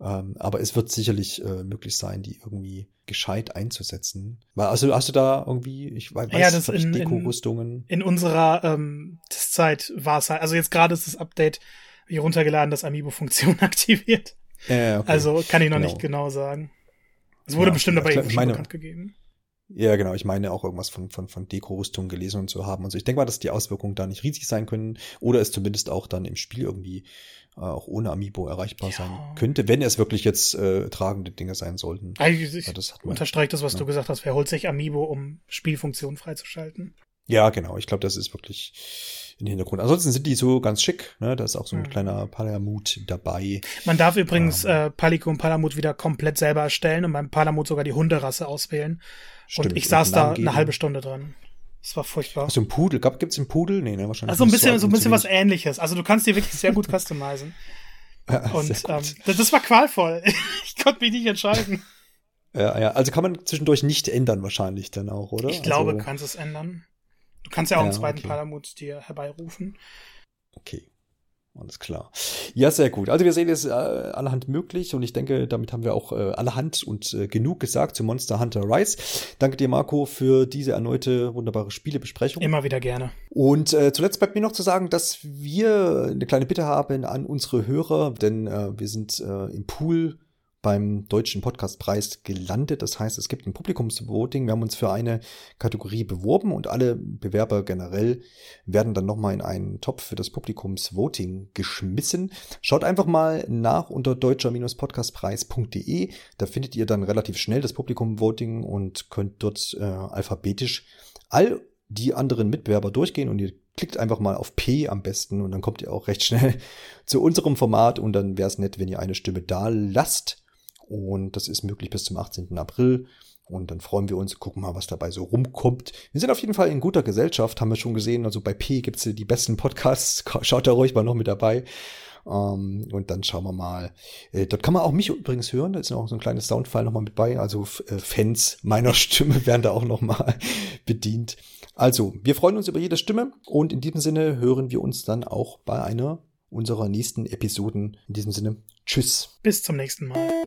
Ähm, aber es wird sicherlich äh, möglich sein, die irgendwie gescheit einzusetzen. Also hast du da irgendwie, ich weiß, ja, das in, Deko-Rüstungen. In, in unserer ähm, Zeit war es halt, also jetzt gerade ist das Update wie runtergeladen, das Amiibo-Funktion aktiviert. Ja, okay. Also kann ich noch genau. nicht genau sagen. Es wurde ja, bestimmt aber irgendwie meine, bekannt gegeben. Ja, genau. Ich meine auch irgendwas von, von, von Deko-Rüstung gelesen und zu haben. Also ich denke mal, dass die Auswirkungen da nicht riesig sein können oder es zumindest auch dann im Spiel irgendwie äh, auch ohne Amiibo erreichbar ja. sein könnte, wenn es wirklich jetzt äh, tragende Dinge sein sollten. Ich, ich das unterstreiche das, was ja. du gesagt hast. Wer holt sich Amiibo, um Spielfunktionen freizuschalten? Ja, genau. Ich glaube, das ist wirklich in den Hintergrund. Ansonsten sind die so ganz schick, ne? Da ist auch so ein mhm. kleiner Palamut dabei. Man darf übrigens ähm, äh, Palico und Palamut wieder komplett selber erstellen und beim Palamut sogar die Hunderasse auswählen. Stimmt, und ich saß da eine halbe Stunde dran. Das war furchtbar. Du einen Pudel? Gab, gibt's einen Pudel? Nee, ne, wahrscheinlich. Also ein bisschen, so ein bisschen was ähnliches. Also du kannst dir wirklich sehr gut customizen. und ähm, das, das war qualvoll. ich konnte mich nicht entscheiden. Ja, ja, also kann man zwischendurch nicht ändern wahrscheinlich dann auch, oder? Ich glaube, also, kannst es ändern. Du kannst ja auch ja, einen zweiten okay. Palamut dir herbeirufen. Okay. Alles klar. Ja, sehr gut. Also wir sehen es äh, allerhand möglich und ich denke, damit haben wir auch äh, allerhand und äh, genug gesagt zu Monster Hunter Rise. Danke dir, Marco, für diese erneute wunderbare Spielebesprechung. Immer wieder gerne. Und äh, zuletzt bleibt mir noch zu sagen, dass wir eine kleine Bitte haben an unsere Hörer, denn äh, wir sind äh, im Pool beim Deutschen Podcastpreis gelandet. Das heißt, es gibt ein Publikumsvoting. Wir haben uns für eine Kategorie beworben und alle Bewerber generell werden dann nochmal in einen Topf für das Publikumsvoting geschmissen. Schaut einfach mal nach unter deutscher-podcastpreis.de. Da findet ihr dann relativ schnell das Publikumvoting und könnt dort äh, alphabetisch all die anderen Mitbewerber durchgehen und ihr klickt einfach mal auf P am besten und dann kommt ihr auch recht schnell zu unserem Format und dann wäre es nett, wenn ihr eine Stimme da lasst. Und das ist möglich bis zum 18. April. Und dann freuen wir uns, gucken mal, was dabei so rumkommt. Wir sind auf jeden Fall in guter Gesellschaft, haben wir schon gesehen. Also bei P gibt's die besten Podcasts. Schaut da ruhig mal noch mit dabei. Ähm, und dann schauen wir mal. Äh, dort kann man auch mich übrigens hören. Da ist noch so ein kleines Soundfile nochmal mit bei. Also äh, Fans meiner Stimme werden da auch nochmal bedient. Also, wir freuen uns über jede Stimme. Und in diesem Sinne hören wir uns dann auch bei einer unserer nächsten Episoden. In diesem Sinne, tschüss. Bis zum nächsten Mal.